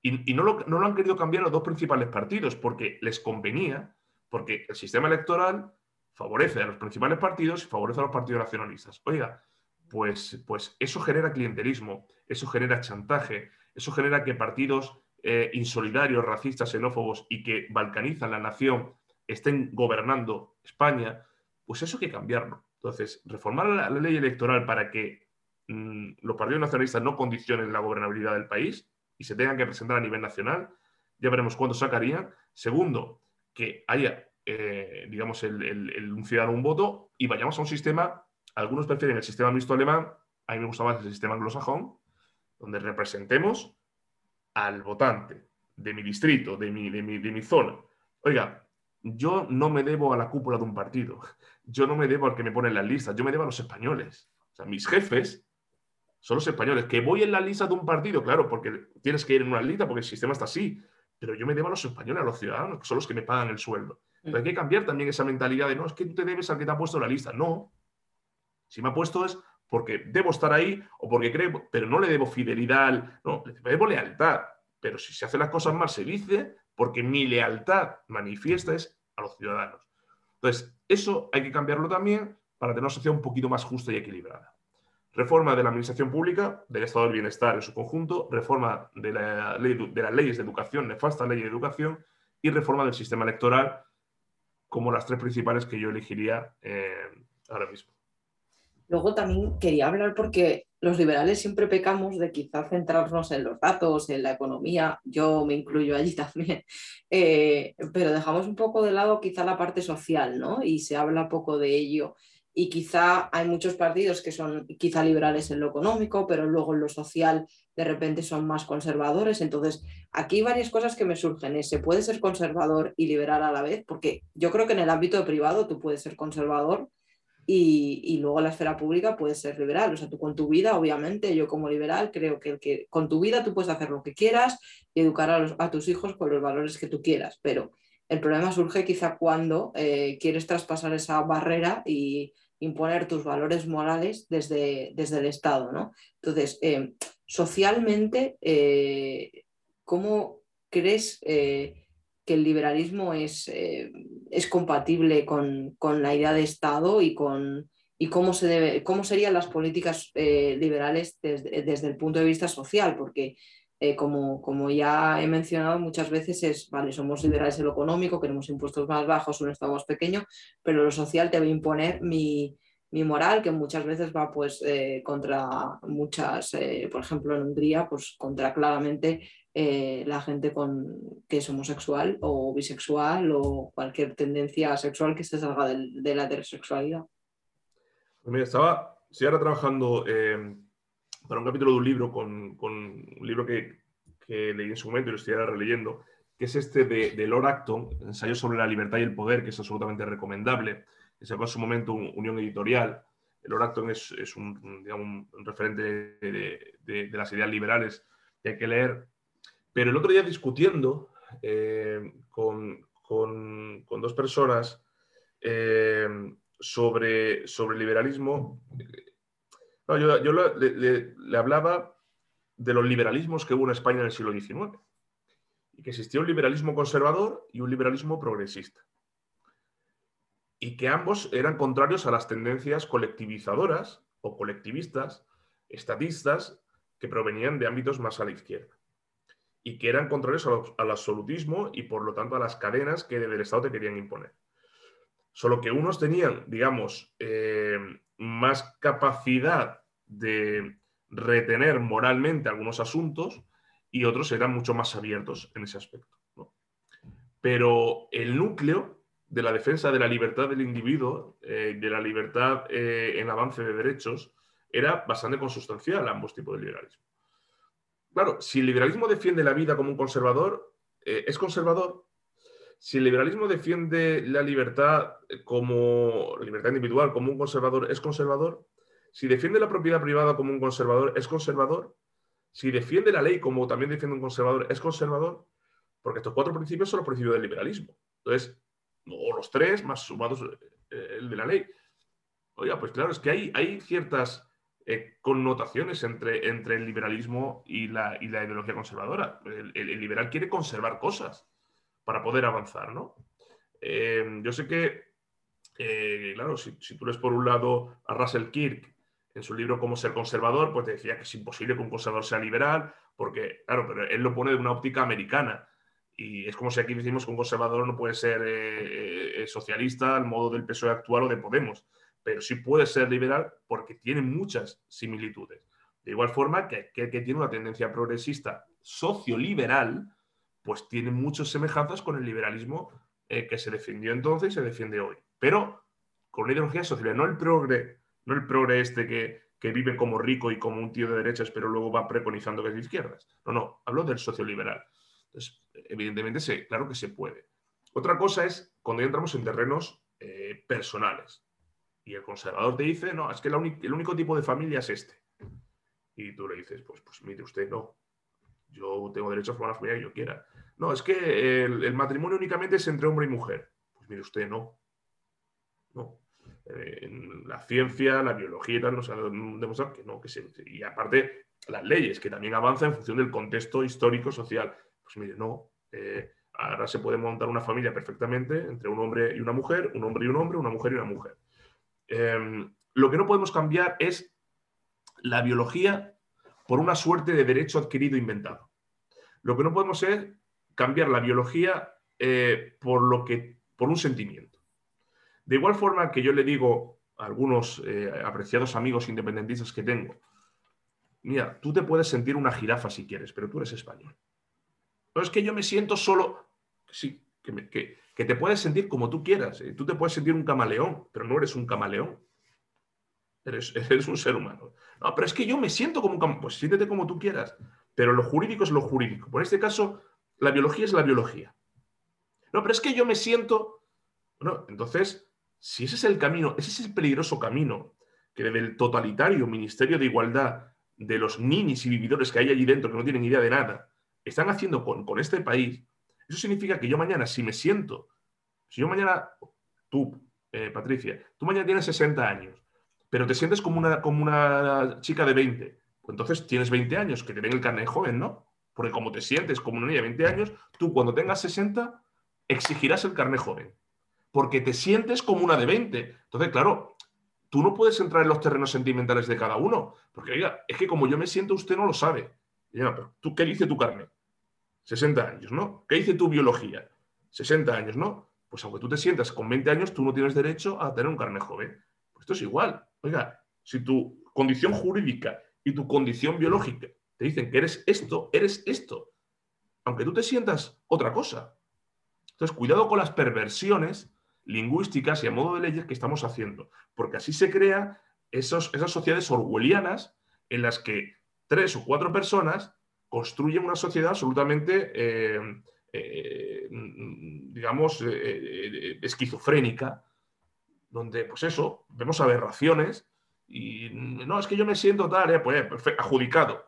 Y, no, lo, han querido cambiar los dos principales partidos porque les convenía, porque el sistema electoral favorece a los principales partidos y favorece a los partidos nacionalistas. Oiga, pues, pues eso genera clientelismo, eso genera chantaje, eso genera que partidos eh, insolidarios, racistas, xenófobos y que balcanizan la nación estén gobernando España, pues eso hay que cambiarlo. Entonces, reformar la, ley electoral para que mm, los partidos nacionalistas no condicionen la gobernabilidad del país y se tengan que presentar a nivel nacional, ya veremos cuándo sacarían. Segundo, que haya, eh, digamos, el, un ciudadano un voto y vayamos a un sistema, algunos prefieren el sistema mixto alemán, a mí me gusta más el sistema anglosajón, donde representemos al votante de mi distrito, de mi, de mi, de mi zona. Oiga, yo no me debo a la cúpula de un partido, yo no me debo al que me pone en las listas, yo me debo a los españoles. O sea, mis jefes son los españoles. Que voy en la lista de un partido, claro, porque tienes que ir en una lista porque el sistema está así, pero yo me debo a los españoles, a los ciudadanos, que son los que me pagan el sueldo. Hay que cambiar también esa mentalidad de no, es que tú te debes al que te ha puesto en la lista. No. Si me ha puesto es porque debo estar ahí o porque creo, pero no le debo fidelidad, no, le debo lealtad. Pero si se hacen las cosas mal, se dice, porque mi lealtad manifiesta es a los ciudadanos. Entonces, eso hay que cambiarlo también para tener una sociedad un poquito más justa y equilibrada. Reforma de la administración pública, del estado del bienestar en su conjunto, reforma de, la de las leyes de educación, nefasta ley de educación, y reforma del sistema electoral como las tres principales que yo elegiría eh, ahora mismo. Luego también quería hablar porque los liberales siempre pecamos de quizá centrarnos en los datos, en la economía, yo me incluyo allí también, eh, pero dejamos un poco de lado quizá la parte social, ¿no? Y se habla poco de ello. Y quizá hay muchos partidos que son quizá liberales en lo económico, pero luego en lo social de repente son más conservadores. Entonces, aquí varias cosas que me surgen. ¿Se puede ser conservador y liberal a la vez? Porque yo creo que en el ámbito privado tú puedes ser conservador y, luego la esfera pública puede ser liberal. O sea, tú con tu vida, obviamente, yo como liberal creo que, el que con tu vida tú puedes hacer lo que quieras y educar a, a tus hijos con los valores que tú quieras, pero el problema surge quizá cuando eh, quieres traspasar esa barrera y imponer tus valores morales desde, desde el Estado. ¿no? Entonces, eh, socialmente, eh, ¿cómo crees que el liberalismo es, eh, es compatible con, la idea de Estado y, con, y cómo, se debe, cómo serían las políticas eh, liberales desde, el punto de vista social, porque eh, como, como, ya he mencionado muchas veces es, vale, somos liberales en lo económico, queremos impuestos más bajos, un Estado más pequeño, pero lo social te va a imponer mi, mi moral, que muchas veces va pues contra muchas, por ejemplo en Hungría, pues contra claramente eh, la gente con, que es homosexual o bisexual o cualquier tendencia sexual que se salga de, la heterosexualidad. Pues mira, estaba, estoy ahora trabajando eh, para un capítulo de un libro, con, con un libro que, que, leí en su momento y lo estoy ahora releyendo, que es este de, de Lord Acton, Ensayo sobre la libertad y el poder, que es absolutamente recomendable, que sacó en su momento un, Unión Editorial. Lord Acton es, es un, digamos, un, referente de, de, las ideas liberales que hay que leer pero el otro día discutiendo eh, con, dos personas eh, sobre, sobre liberalismo, yo, le, hablaba de los liberalismos que hubo en España en el siglo XIX y que existía un liberalismo conservador y un liberalismo progresista y que ambos eran contrarios a las tendencias colectivizadoras o colectivistas, estatistas, que provenían de ámbitos más a la izquierda y que eran contrarios al, absolutismo y por lo tanto a las cadenas que del Estado te querían imponer. Solo que unos tenían, digamos, eh, más capacidad de retener moralmente algunos asuntos y otros eran mucho más abiertos en ese aspecto. Pero el núcleo de la defensa de la libertad del individuo, eh, de la libertad eh, en avance de derechos, era bastante consustancial a ambos tipos de liberalismo. Claro, si el liberalismo defiende la vida como un conservador, eh, es conservador. Si el liberalismo defiende la libertad como libertad individual como un conservador, es conservador. Si defiende la propiedad privada como un conservador, es conservador. Si defiende la ley como también defiende un conservador, es conservador. Porque estos cuatro principios son los principios del liberalismo. Entonces, o los tres más sumados eh, el de la ley. Oiga, pues claro, es que hay, hay ciertas eh, connotaciones entre, entre el liberalismo y la, y la ideología conservadora. El, liberal quiere conservar cosas para poder avanzar, ¿no? Eh, yo sé que, eh, claro, si, tú lees por un lado a Russell Kirk en su libro Cómo ser conservador, pues te decía que es imposible que un conservador sea liberal, porque, claro, pero él lo pone de una óptica americana. Y es como si aquí decimos que un conservador no puede ser socialista al modo del PSOE actual o de Podemos pero sí puede ser liberal porque tiene muchas similitudes. De igual forma que aquel que tiene una tendencia progresista socioliberal, pues tiene muchas semejanzas con el liberalismo eh, que se defendió entonces y se defiende hoy. Pero con una ideología social, no el progre, no el progre este que, que vive como rico y como un tío de derechas, pero luego va preconizando que es de izquierdas. No, no, hablo del socioliberal. Entonces, evidentemente, sí, claro que se puede. Otra cosa es cuando ya entramos en terrenos eh, personales. Y el conservador te dice, no, es que el único tipo de familia es este. Y tú le dices, pues, pues mire usted, no. Yo tengo derecho a formar la familia que yo quiera. No, es que el, matrimonio únicamente es entre hombre y mujer. Pues mire usted, no. No. Eh, en la ciencia, la biología y tal, nos han demostrado que no. Que se, y aparte, las leyes, que también avanzan en función del contexto histórico, social. Pues mire, no. Eh, ahora se puede montar una familia perfectamente entre un hombre y una mujer, un hombre y un hombre, una mujer y una mujer. Em, lo que no podemos cambiar es la biología por una suerte de derecho adquirido e inventado. Lo que no podemos es cambiar la biología eh, por, lo que, por un sentimiento. De igual forma que yo le digo a algunos eh, apreciados amigos independentistas que tengo, mira, tú te puedes sentir una jirafa si quieres, pero tú eres español. No es que yo me siento solo, sí, que, que, que te puedes sentir como tú quieras. ¿eh? Tú te puedes sentir un camaleón, pero no eres un camaleón. Eres, eres, un ser humano. No, pero es que yo me siento como un camaleón. Pues siéntete como tú quieras. Pero lo jurídico es lo jurídico. Por este caso, la biología es la biología. No, pero es que yo me siento. No, entonces, si ese es el camino, ese es el peligroso camino que desde el totalitario Ministerio de Igualdad de los ninis y vividores que hay allí dentro que no tienen idea de nada, están haciendo con, con este país, eso significa que yo mañana, si me siento, si yo mañana, tú, eh, Patricia, tú mañana tienes 60 años, pero te sientes como una, como una chica de 20, pues entonces tienes 20 años, que te den el carnet joven, ¿no? Porque como te sientes como una niña de 20 años, tú cuando tengas 60 exigirás el carnet joven, porque te sientes como una de 20. Entonces, claro, tú no puedes entrar en los terrenos sentimentales de cada uno, porque oiga, es que como yo me siento, usted no lo sabe. pero ¿tú qué dice tu carnet? 60 años, ¿no? ¿Qué dice tu biología? 60 años, ¿no? Pues aunque tú te sientas con 20 años, tú no tienes derecho a tener un carnet joven. Pues esto es igual. Oiga, si tu condición jurídica y tu condición biológica te dicen que eres esto, eres esto. Aunque tú te sientas otra cosa. Entonces, cuidado con las perversiones lingüísticas y a modo de leyes que estamos haciendo, porque así se crean esas sociedades orwellianas en las que tres o cuatro personas construyen una sociedad absolutamente, eh, eh, digamos, eh, esquizofrénica, donde, pues eso, vemos aberraciones y no, es que yo me siento tal, pues adjudicado.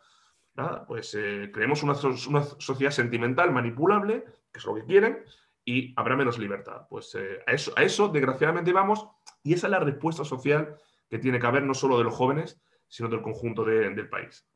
Nada, pues creemos una, una, sociedad sentimental manipulable, que es lo que quieren, y habrá menos libertad. Pues a, eso, a eso, desgraciadamente, vamos, y esa es la respuesta social que tiene que haber no solo de los jóvenes, sino del conjunto del país.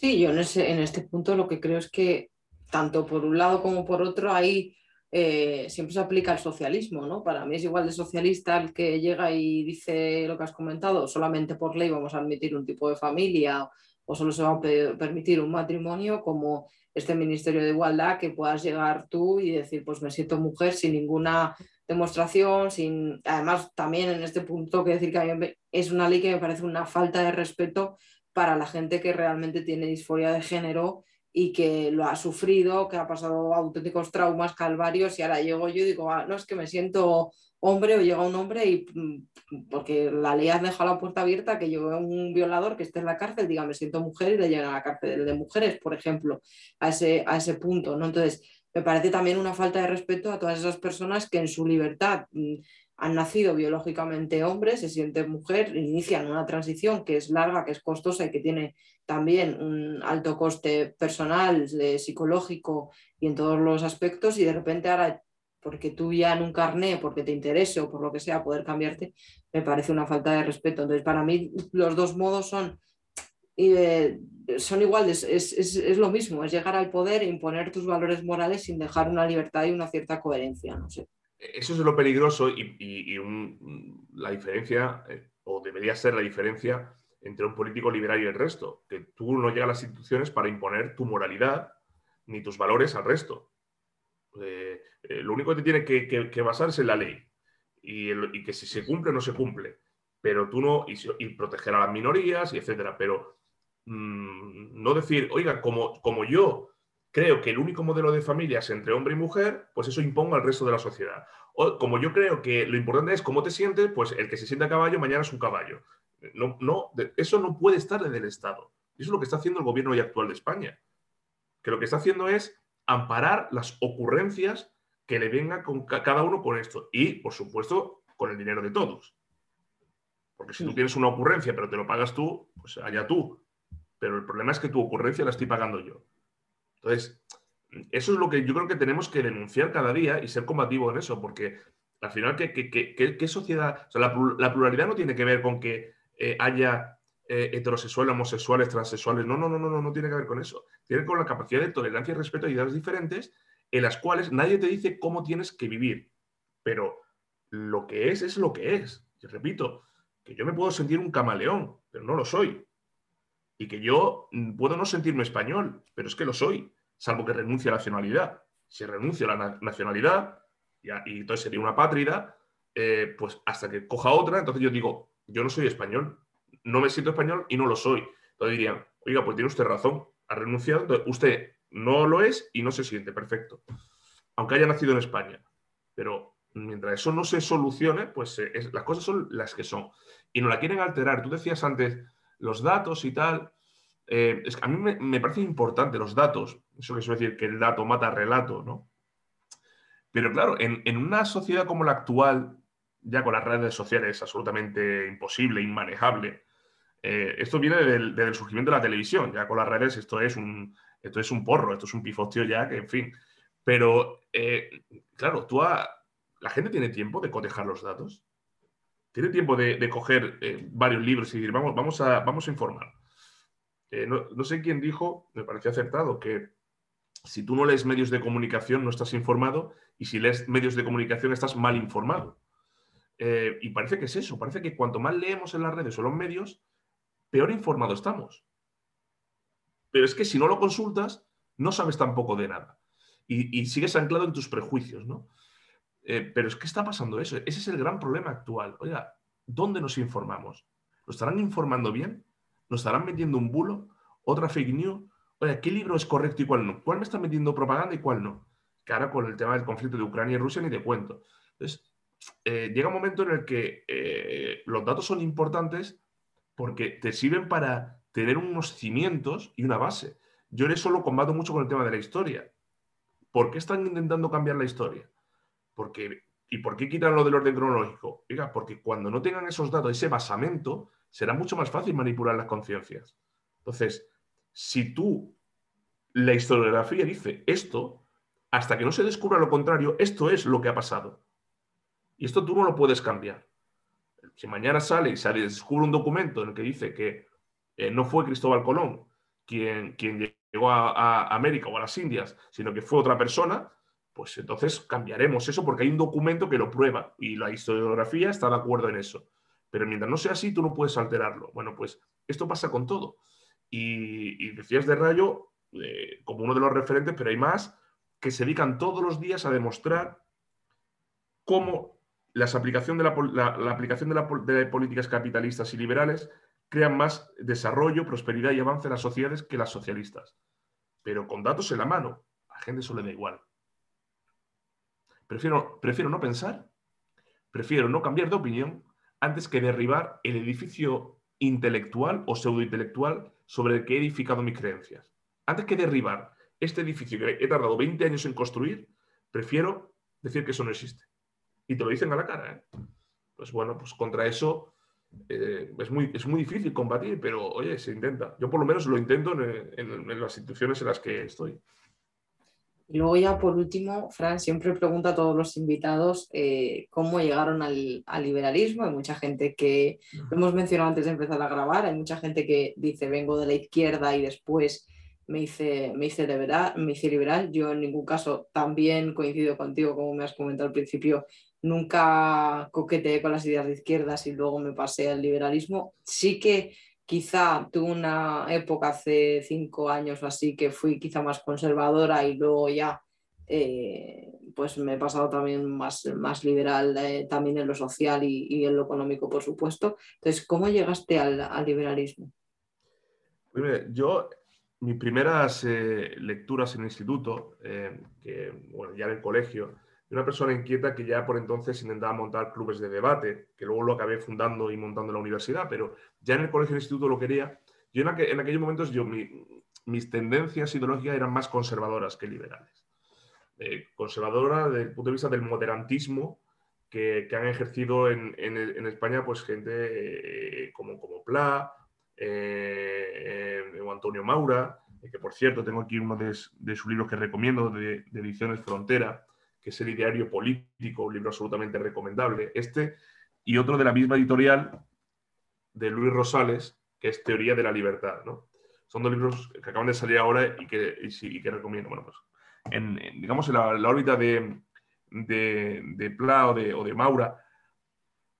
Sí, yo en, ese, en este punto lo que creo es que tanto por un lado como por otro ahí eh, siempre se aplica el socialismo, ¿no? Para mí es igual de socialista el que llega y dice lo que has comentado, solamente por ley vamos a admitir un tipo de familia o solo se va a permitir un matrimonio como este Ministerio de Igualdad que puedas llegar tú y decir, pues me siento mujer sin ninguna demostración, sin... Además, también en este punto que decir que a mí es una ley que me parece una falta de respeto para la gente que realmente tiene disforia de género y que lo ha sufrido, que ha pasado auténticos traumas, calvarios, y ahora llego yo y digo, ah, no, es que me siento hombre o llega un hombre y mm, porque la ley ha dejado la puerta abierta que yo un violador que esté en la cárcel, diga, me siento mujer y le llegan a la cárcel de mujeres, por ejemplo, a ese, a ese punto, ¿no? Entonces, me parece también una falta de respeto a todas esas personas que en su libertad mm, han nacido biológicamente hombres, se sienten mujer, inician una transición que es larga, que es costosa y que tiene también un alto coste personal, psicológico y en todos los aspectos, y de repente ahora, porque tú ya en un carné, porque te interese o por lo que sea, poder cambiarte, me parece una falta de respeto. Entonces, para mí los dos modos son, eh, son iguales, es, es, lo mismo, es llegar al poder e imponer tus valores morales sin dejar una libertad y una cierta coherencia, no sé. Eso es lo peligroso y, la diferencia, eh, o debería ser la diferencia entre un político liberal y el resto, que tú no llegas a las instituciones para imponer tu moralidad ni tus valores al resto. Eh, eh, lo único que te tiene que, basar es en la ley y, que si se cumple no se cumple, pero tú no, y, proteger a las minorías y etcétera, pero mm, no decir, oiga, como, como yo creo que el único modelo de familia es entre hombre y mujer, pues eso imponga al resto de la sociedad. O como yo creo que lo importante es cómo te sientes, pues el que se siente a caballo mañana es un caballo. No, no, eso no puede estar desde el Estado. Y eso es lo que está haciendo el gobierno hoy actual de España. Que lo que está haciendo es amparar las ocurrencias que le venga con cada uno con esto. Y, por supuesto, con el dinero de todos. Porque si tú tienes una ocurrencia pero te lo pagas tú, pues allá tú. Pero el problema es que tu ocurrencia la estoy pagando yo. Entonces, eso es lo que yo creo que tenemos que denunciar cada día y ser combativo en eso, porque al final, ¿qué, sociedad? O sea, la, pluralidad no tiene que ver con que eh, haya eh, heterosexuales, homosexuales, transexuales. No, no, no, no, no, no tiene que ver con eso. Tiene que ver con la capacidad de tolerancia y respeto a ideas diferentes en las cuales nadie te dice cómo tienes que vivir. Pero lo que es, es lo que es. Y repito, que yo me puedo sentir un camaleón, pero no lo soy y que yo puedo no sentirme español, pero es que lo soy, salvo que renuncie a la nacionalidad. Si renuncio a la nacionalidad, y entonces sería una pátrida, eh, pues hasta que coja otra, entonces yo digo, yo no soy español, no me siento español y no lo soy. Entonces dirían, oiga, pues tiene usted razón, ha renunciado, usted no lo es y no se siente, perfecto. Aunque haya nacido en España. Pero mientras eso no se solucione, pues eh, las cosas son las que son. Y no la quieren alterar. Tú decías antes, los datos y tal. Eh, es, a mí me, parece importante los datos. Eso que suele decir que el dato mata relato, ¿no? Pero claro, en, una sociedad como la actual, ya con las redes sociales absolutamente imposible, inmanejable. Eh, esto viene desde el, surgimiento de la televisión, ya con las redes esto es un, esto es un porro, esto es un pifostio ya que, en fin. Pero, eh, claro, tú la gente tiene tiempo de cotejar los datos, tiene tiempo de, coger eh, varios libros y decir, vamos, vamos, a, vamos a informar. No, no, sé quién dijo, me pareció acertado, que si tú no lees medios de comunicación no estás informado y si lees medios de comunicación estás mal informado. Eh, y parece que es eso, parece que cuanto más leemos en las redes o los medios, peor informado estamos. Pero es que si no lo consultas, no sabes tampoco de nada. Y, sigues anclado en tus prejuicios, ¿no? Eh, pero es que está pasando eso. Ese es el gran problema actual. Oiga, ¿dónde nos informamos? ¿Nos estarán informando bien? ¿Nos estarán metiendo un bulo? ¿Otra fake news? Oiga, ¿qué libro es correcto y cuál no? ¿Cuál me está metiendo propaganda y cuál no? Que ahora con el tema del conflicto de Ucrania y Rusia ni te cuento. Entonces, eh, llega un momento en el que eh, los datos son importantes porque te sirven para tener unos cimientos y una base. Yo en eso lo combato mucho con el tema de la historia. ¿Por qué están intentando cambiar la historia? Porque, ¿Y por qué quitan lo del orden cronológico? Oiga, porque cuando no tengan esos datos, ese basamento, será mucho más fácil manipular las conciencias. Entonces, si tú, la historiografía dice esto, hasta que no se descubra lo contrario, esto es lo que ha pasado. Y esto tú no lo puedes cambiar. Si mañana sale y sale, descubre un documento en el que dice que eh, no fue Cristóbal Colón quien llegó a, América o a las Indias, sino que fue otra persona, pues entonces cambiaremos eso porque hay un documento que lo prueba y la historiografía está de acuerdo en eso. Pero mientras no sea así, tú no puedes alterarlo. Bueno, pues esto pasa con todo. Y, decías de Rayo eh, como uno de los referentes, pero hay más que se dedican todos los días a demostrar cómo aplicación de la, aplicación de, políticas capitalistas y liberales crean más desarrollo, prosperidad y avance en las sociedades que las socialistas. Pero con datos en la mano, a la gente eso le da igual. Prefiero, prefiero no pensar, prefiero no cambiar de opinión antes que derribar el edificio intelectual o pseudointelectual sobre el que he edificado mis creencias. Antes que derribar este edificio que he tardado 20 años en construir, prefiero decir que eso no existe y te lo dicen a la cara. ¿eh? Pues bueno, pues contra eso eh, es, muy, es muy difícil combatir, pero oye, se intenta. Yo por lo menos lo intento en, las instituciones en las que estoy. Y luego ya por último, Fran siempre pregunta a todos los invitados eh, cómo llegaron al, liberalismo. Hay mucha gente que, lo hemos mencionado antes de empezar a grabar, hay mucha gente que dice vengo de la izquierda y después me hice, me hice, liberal, me hice liberal. Yo en ningún caso también coincido contigo, como me has comentado al principio, nunca coqueteé con las ideas de izquierdas y luego me pasé al liberalismo. Sí que quizá tuve una época hace cinco años así que fui quizá más conservadora y luego ya eh, pues me he pasado también más, más liberal eh, también en lo social y, en lo económico, por supuesto. Entonces, ¿cómo llegaste al, liberalismo? Pues yo, mis primeras eh, lecturas en el instituto, que, bueno, ya en el colegio, una persona inquieta que ya por entonces intentaba montar clubes de debate, que luego lo acabé fundando y montando en la universidad, pero ya en el colegio e instituto lo quería. Yo en, en aquellos momentos yo, mis tendencias ideológicas eran más conservadoras que liberales. Eh, conservadora desde el punto de vista del moderantismo que, que han ejercido en, en, España pues gente eh, como, como Pla eh, o Antonio Maura, que por cierto tengo aquí uno de, de sus libros que recomiendo de, de Ediciones Frontera, que es el ideario político, un libro absolutamente recomendable. Este y otro de la misma editorial de Luis Rosales, que es Teoría de la Libertad. ¿no? Son dos libros que acaban de salir ahora y que, y, que recomiendo. Bueno, pues en, digamos en la, órbita de, de, Pla o de, o de Maura,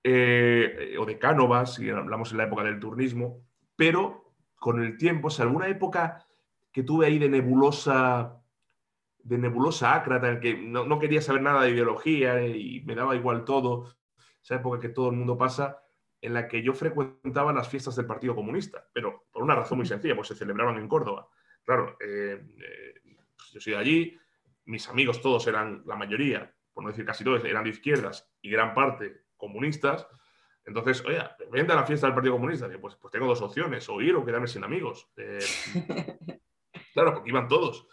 eh, o de Cánovas, si hablamos en la época del turnismo, pero con el tiempo, si alguna época que tuve ahí de nebulosa de nebulosa ácrata, en el que no, quería saber nada de ideología y me daba igual todo, esa época que todo el mundo pasa, en la que yo frecuentaba las fiestas del Partido Comunista, pero por una razón muy sencilla, pues se celebraban en Córdoba. Claro, eh, eh, pues yo soy de allí, mis amigos todos eran, la mayoría, por no decir casi todos, eran de izquierdas y gran parte comunistas. Entonces, oye, vente a la fiesta del Partido Comunista. Pues, pues tengo dos opciones, o ir o quedarme sin amigos. Eh, claro, porque iban todos.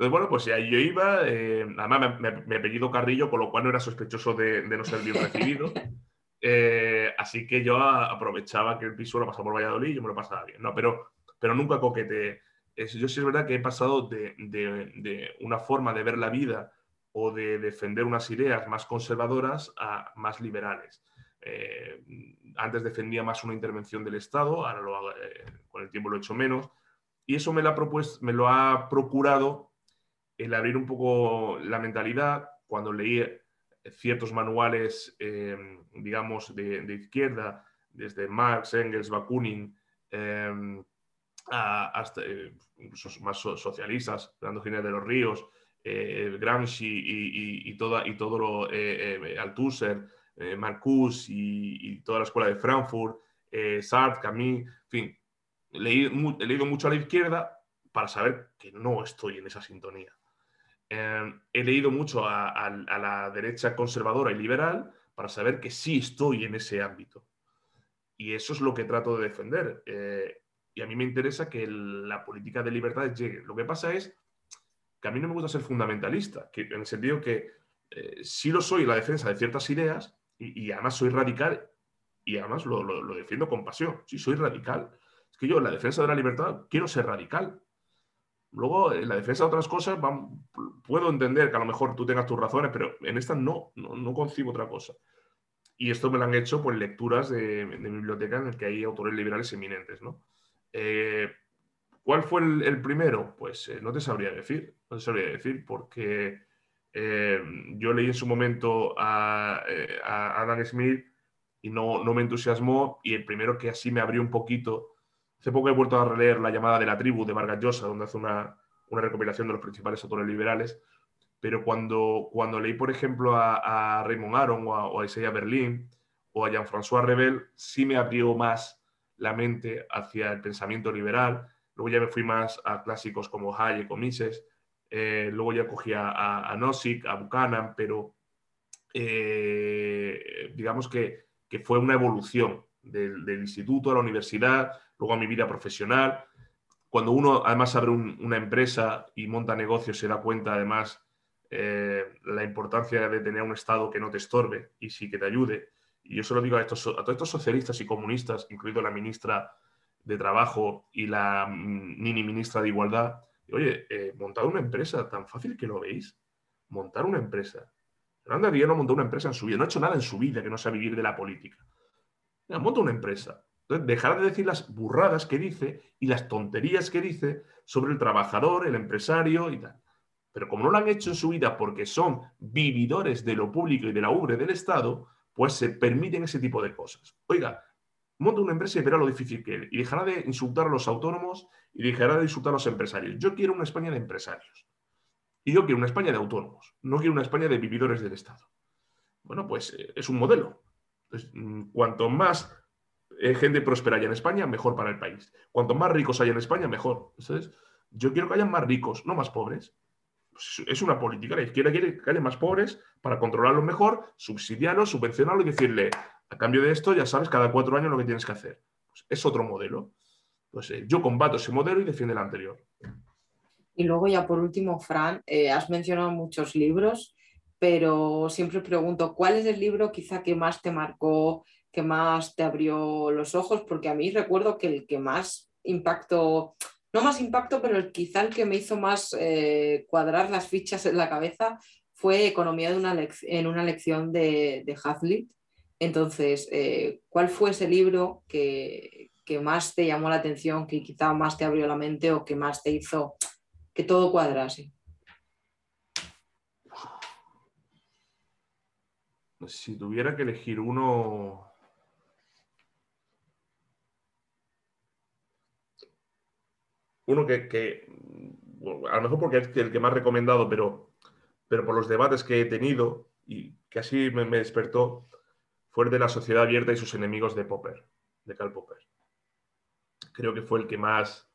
Entonces, bueno, pues ya yo iba, eh, además me, me, apellido Carrillo, con lo cual no era sospechoso de, no ser bien recibido. Eh, así que yo aprovechaba que el piso lo pasaba por Valladolid y yo me lo pasaba bien. No, pero, pero nunca coquete. yo sí es verdad que he pasado de, de, una forma de ver la vida o de defender unas ideas más conservadoras a más liberales. Eh, antes defendía más una intervención del Estado, ahora lo, eh, con el tiempo lo he hecho menos, y eso me lo ha, propuesto, me lo ha procurado el abrir un poco la mentalidad cuando leí ciertos manuales, em, digamos, de, izquierda, desde Marx, Engels, Bakunin, em, hasta eh, más socialistas, Fernando Ginés de los Ríos, eh, Gramsci y, y todo lo, eh, Althusser, Marcuse y, toda la escuela de Frankfurt, Sartre, Camus, en fin, he leído mucho a la izquierda para saber que no estoy en esa sintonía. Em, he leído mucho a, la derecha conservadora y liberal para saber que sí estoy en ese ámbito. Y eso es lo que trato de defender. Eh, y a mí me interesa que la política de libertad llegue. Lo que pasa es que a mí no me gusta ser fundamentalista, que, en el sentido que eh, sí lo soy en la defensa de ciertas ideas y, además soy radical y además lo, lo, defiendo con pasión. Sí, soy radical. Es que yo en la defensa de la libertad quiero ser radical. Luego, en la defensa de otras cosas, puedo entender que a lo mejor tú tengas tus razones, pero en esta no, no, concibo otra cosa. Y esto me lo han hecho por lecturas de, mi biblioteca en el que hay autores liberales eminentes. ¿no? Eh, ¿Cuál fue el, primero? Pues eh, no te sabría decir, no te sabría decir, porque eh, yo leí en su momento a, Adam Smith y no, no me entusiasmó, y el primero que así me abrió un poquito Hace poco he vuelto a releer La llamada de la tribu de Vargas Llosa, donde hace una, recopilación de los principales autores liberales. Pero cuando, cuando leí, por ejemplo, a, Raymond Aron o a, Isaiah Berlin o a Jean-François Rebel, sí me abrió más la mente hacia el pensamiento liberal. Luego ya me fui más a clásicos como Hayek o Mises. Eh, luego ya cogí a, a Nozick, a Buchanan, pero eh, digamos que, que, fue una evolución del, del, instituto a la universidad, luego a mi vida profesional. Cuando uno además abre una empresa y monta negocios, se da cuenta además eh, la importancia de tener un Estado que no te estorbe y sí que te ayude. Y yo se lo digo a, estos, a todos estos socialistas y comunistas, incluido la ministra de Trabajo y la mini ministra de Igualdad, oye, eh, montar una empresa, tan fácil que lo veis, montar una empresa. Fernanda Díaz no montó una empresa en su vida, no ha hecho nada en su vida que no sea vivir de la política. monta una empresa. Entonces, dejar de decir las burradas que dice y las tonterías que dice sobre el trabajador, el empresario y tal. Pero como no lo han hecho en su vida porque son vividores de lo público y de la ubre del Estado, pues se permiten ese tipo de cosas. Oiga, monta una empresa y verá lo difícil que es. Y dejará de insultar a los autónomos y dejará de insultar a los empresarios. Yo quiero una España de empresarios. Y yo quiero una España de autónomos. No quiero una España de vividores del Estado. Bueno, pues eh, es un modelo. Mm, cuanto más gente próspera haya en España, mejor para el país. Cuanto más ricos haya en España, mejor. Entonces, yo quiero que haya más ricos, no más pobres. Pues es una política. La izquierda quiere que haya más pobres para controlarlos mejor, subsidiarlos, subvencionarlos y decirle, a cambio de esto, ya sabes, cada cuatro años lo que tienes que hacer. Pues es otro modelo. Pues yo combato ese modelo y defiendo el anterior. Y luego ya por último, Fran, eh, has mencionado muchos libros, pero siempre pregunto, ¿cuál es el libro quizá que más te marcó, que más te abrió los ojos, porque a mí recuerdo que el que más impacto, no más impacto, pero el, quizá el que me hizo más eh, cuadrar las fichas en la cabeza fue Economía de una en una lección de, de Hazlitt. Entonces, eh, ¿cuál fue ese libro que, que, más te llamó la atención, que quizá más te abrió la mente o que más te hizo que todo cuadrase? Si tuviera que elegir uno, uno que, a lo mejor porque es el que más recomendado, pero, pero por los debates que he tenido y que así me, despertó, fue el de la sociedad abierta y sus enemigos de Popper, de Karl Popper. Creo que fue el que más,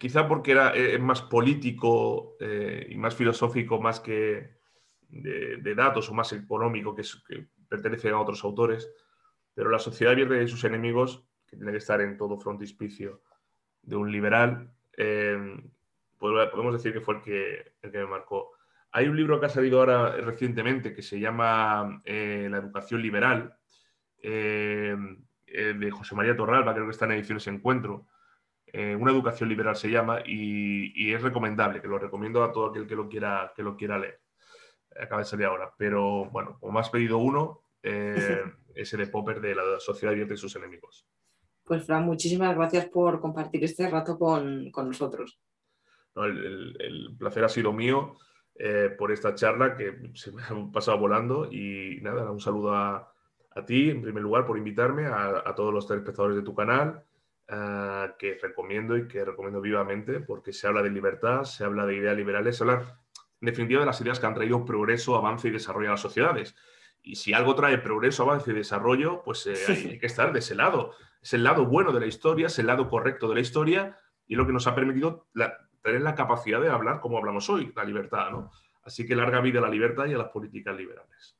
quizá porque era, es más político eh, y más filosófico, más que de, datos o más económico, que, que pertenece a otros autores, pero la sociedad abierta y sus enemigos, que tiene que estar en todo frontispicio de un liberal, eh, podemos decir que fue el que, el que me marcó. Hay un libro que ha salido ahora recientemente que se llama La educación liberal, de José María Torralba, creo que está en ediciones Encuentro. una educación liberal se llama y, es recomendable, que lo recomiendo a todo aquel que lo quiera, que lo quiera leer. Acaba de salir ahora, pero bueno, como has pedido uno, ese de Popper de la sociedad abierta y sus enemigos. Pues Fran, muchísimas gracias por compartir este rato con, nosotros. el, placer ha sido mío eh, por esta charla que se me ha pasado volando y nada, un saludo a, ti en primer lugar por invitarme, a, todos los telespectadores de tu canal, eh, que recomiendo y que recomiendo vivamente porque se habla de libertad, se habla de ideas liberales, se habla en definitiva de las ideas que han traído progreso, avance y desarrollo a las sociedades. Y si algo trae progreso, avance y desarrollo, pues eh, hay, que estar de ese lado. Es el lado bueno de la historia, es el lado correcto de la historia y lo que nos ha permitido tener la capacidad de hablar como hablamos hoy, la libertad. ¿no? Así que larga vida a la libertad y a las políticas liberales.